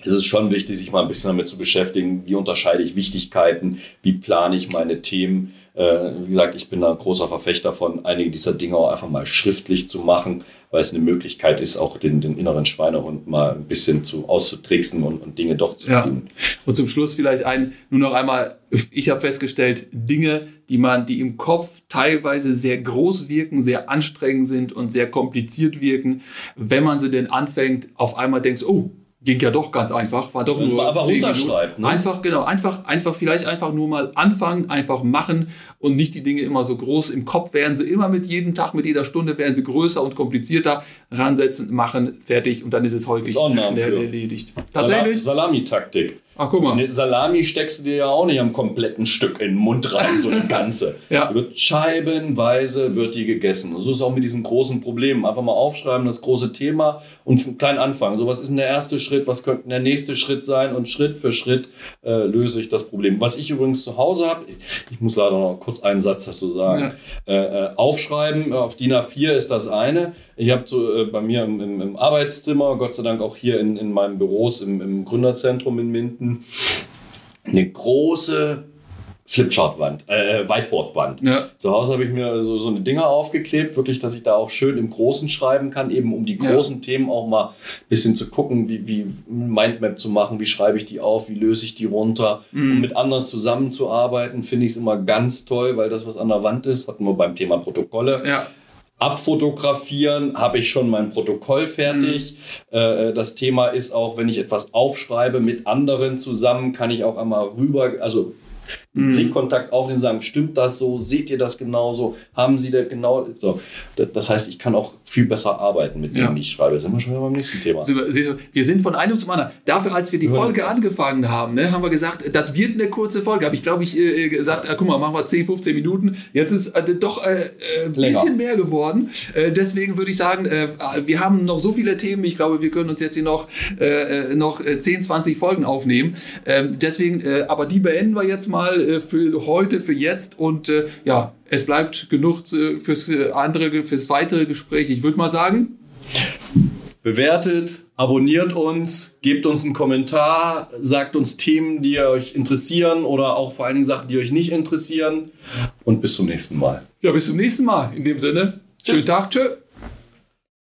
es ist schon wichtig, sich mal ein bisschen damit zu beschäftigen, wie unterscheide ich Wichtigkeiten, wie plane ich meine Themen. Äh, wie gesagt, ich bin da ein großer Verfechter von, einige dieser Dinge auch einfach mal schriftlich zu machen, weil es eine Möglichkeit ist, auch den, den inneren Schweinehund mal ein bisschen zu auszutricksen und, und Dinge doch zu ja. tun. Und zum Schluss vielleicht ein, nur noch einmal, ich habe festgestellt, Dinge, die man, die im Kopf teilweise sehr groß wirken, sehr anstrengend sind und sehr kompliziert wirken, wenn man sie denn anfängt, auf einmal denkst, oh, ging ja doch ganz einfach, war doch das nur einfach runterschreiben. Ne? Einfach genau, einfach einfach vielleicht einfach nur mal anfangen, einfach machen und nicht die Dinge immer so groß im Kopf werden sie immer mit jedem Tag, mit jeder Stunde werden sie größer und komplizierter ransetzen, machen, fertig und dann ist es häufig schnell erledigt. Tatsächlich Salami-Taktik. Ach, guck mal. Eine Salami steckst du dir ja auch nicht am kompletten Stück in den Mund rein, so eine ganze. ja. Wird scheibenweise wird die gegessen. Und so ist es auch mit diesen großen Problemen. Einfach mal aufschreiben, das große Thema und klein anfangen. So, was ist denn der erste Schritt? Was könnte der nächste Schritt sein? Und Schritt für Schritt äh, löse ich das Problem. Was ich übrigens zu Hause habe, ich, ich, muss leider noch kurz einen Satz dazu sagen. Ja. Äh, äh, aufschreiben, auf DIN A4 ist das eine. Ich habe so äh, bei mir im, im, im, Arbeitszimmer, Gott sei Dank auch hier in, in meinen Büros im, im Gründerzentrum in Minden, eine große Flipchartwand, äh, Whiteboardwand. Ja. Zu Hause habe ich mir so, so eine Dinger aufgeklebt, wirklich, dass ich da auch schön im Großen schreiben kann, eben um die großen ja. Themen auch mal ein bisschen zu gucken, wie, wie Mindmap zu machen, wie schreibe ich die auf, wie löse ich die runter. Mhm. Um mit anderen zusammenzuarbeiten, finde ich es immer ganz toll, weil das, was an der Wand ist, hatten wir beim Thema Protokolle. Ja abfotografieren, habe ich schon mein Protokoll fertig. Mhm. Äh, das Thema ist auch, wenn ich etwas aufschreibe mit anderen zusammen, kann ich auch einmal rüber, also mhm. Blickkontakt aufnehmen, sagen, stimmt das so, seht ihr das genauso, haben sie das genau so. Das heißt, ich kann auch viel besser arbeiten mit dem, ja. ich schreibe. Jetzt sind wir schon wieder beim nächsten Thema. Wir sind von einem zum anderen. Dafür, als wir die Folge angefangen haben, ne, haben wir gesagt, das wird eine kurze Folge. Habe ich, glaube ich, äh, gesagt, äh, guck mal, machen wir 10, 15 Minuten. Jetzt ist äh, doch äh, ein äh, bisschen mehr geworden. Äh, deswegen würde ich sagen, äh, wir haben noch so viele Themen. Ich glaube, wir können uns jetzt hier noch, äh, noch 10, 20 Folgen aufnehmen. Ähm, deswegen, äh, aber die beenden wir jetzt mal äh, für heute, für jetzt. Und äh, ja, es bleibt genug äh, fürs andere, fürs weitere Gespräch. Ich würde mal sagen. Bewertet, abonniert uns, gebt uns einen Kommentar, sagt uns Themen, die euch interessieren oder auch vor allen Dingen Sachen, die euch nicht interessieren. Und bis zum nächsten Mal. Ja, bis zum nächsten Mal. In dem Sinne, Tschüss. schönen Tag, tschö.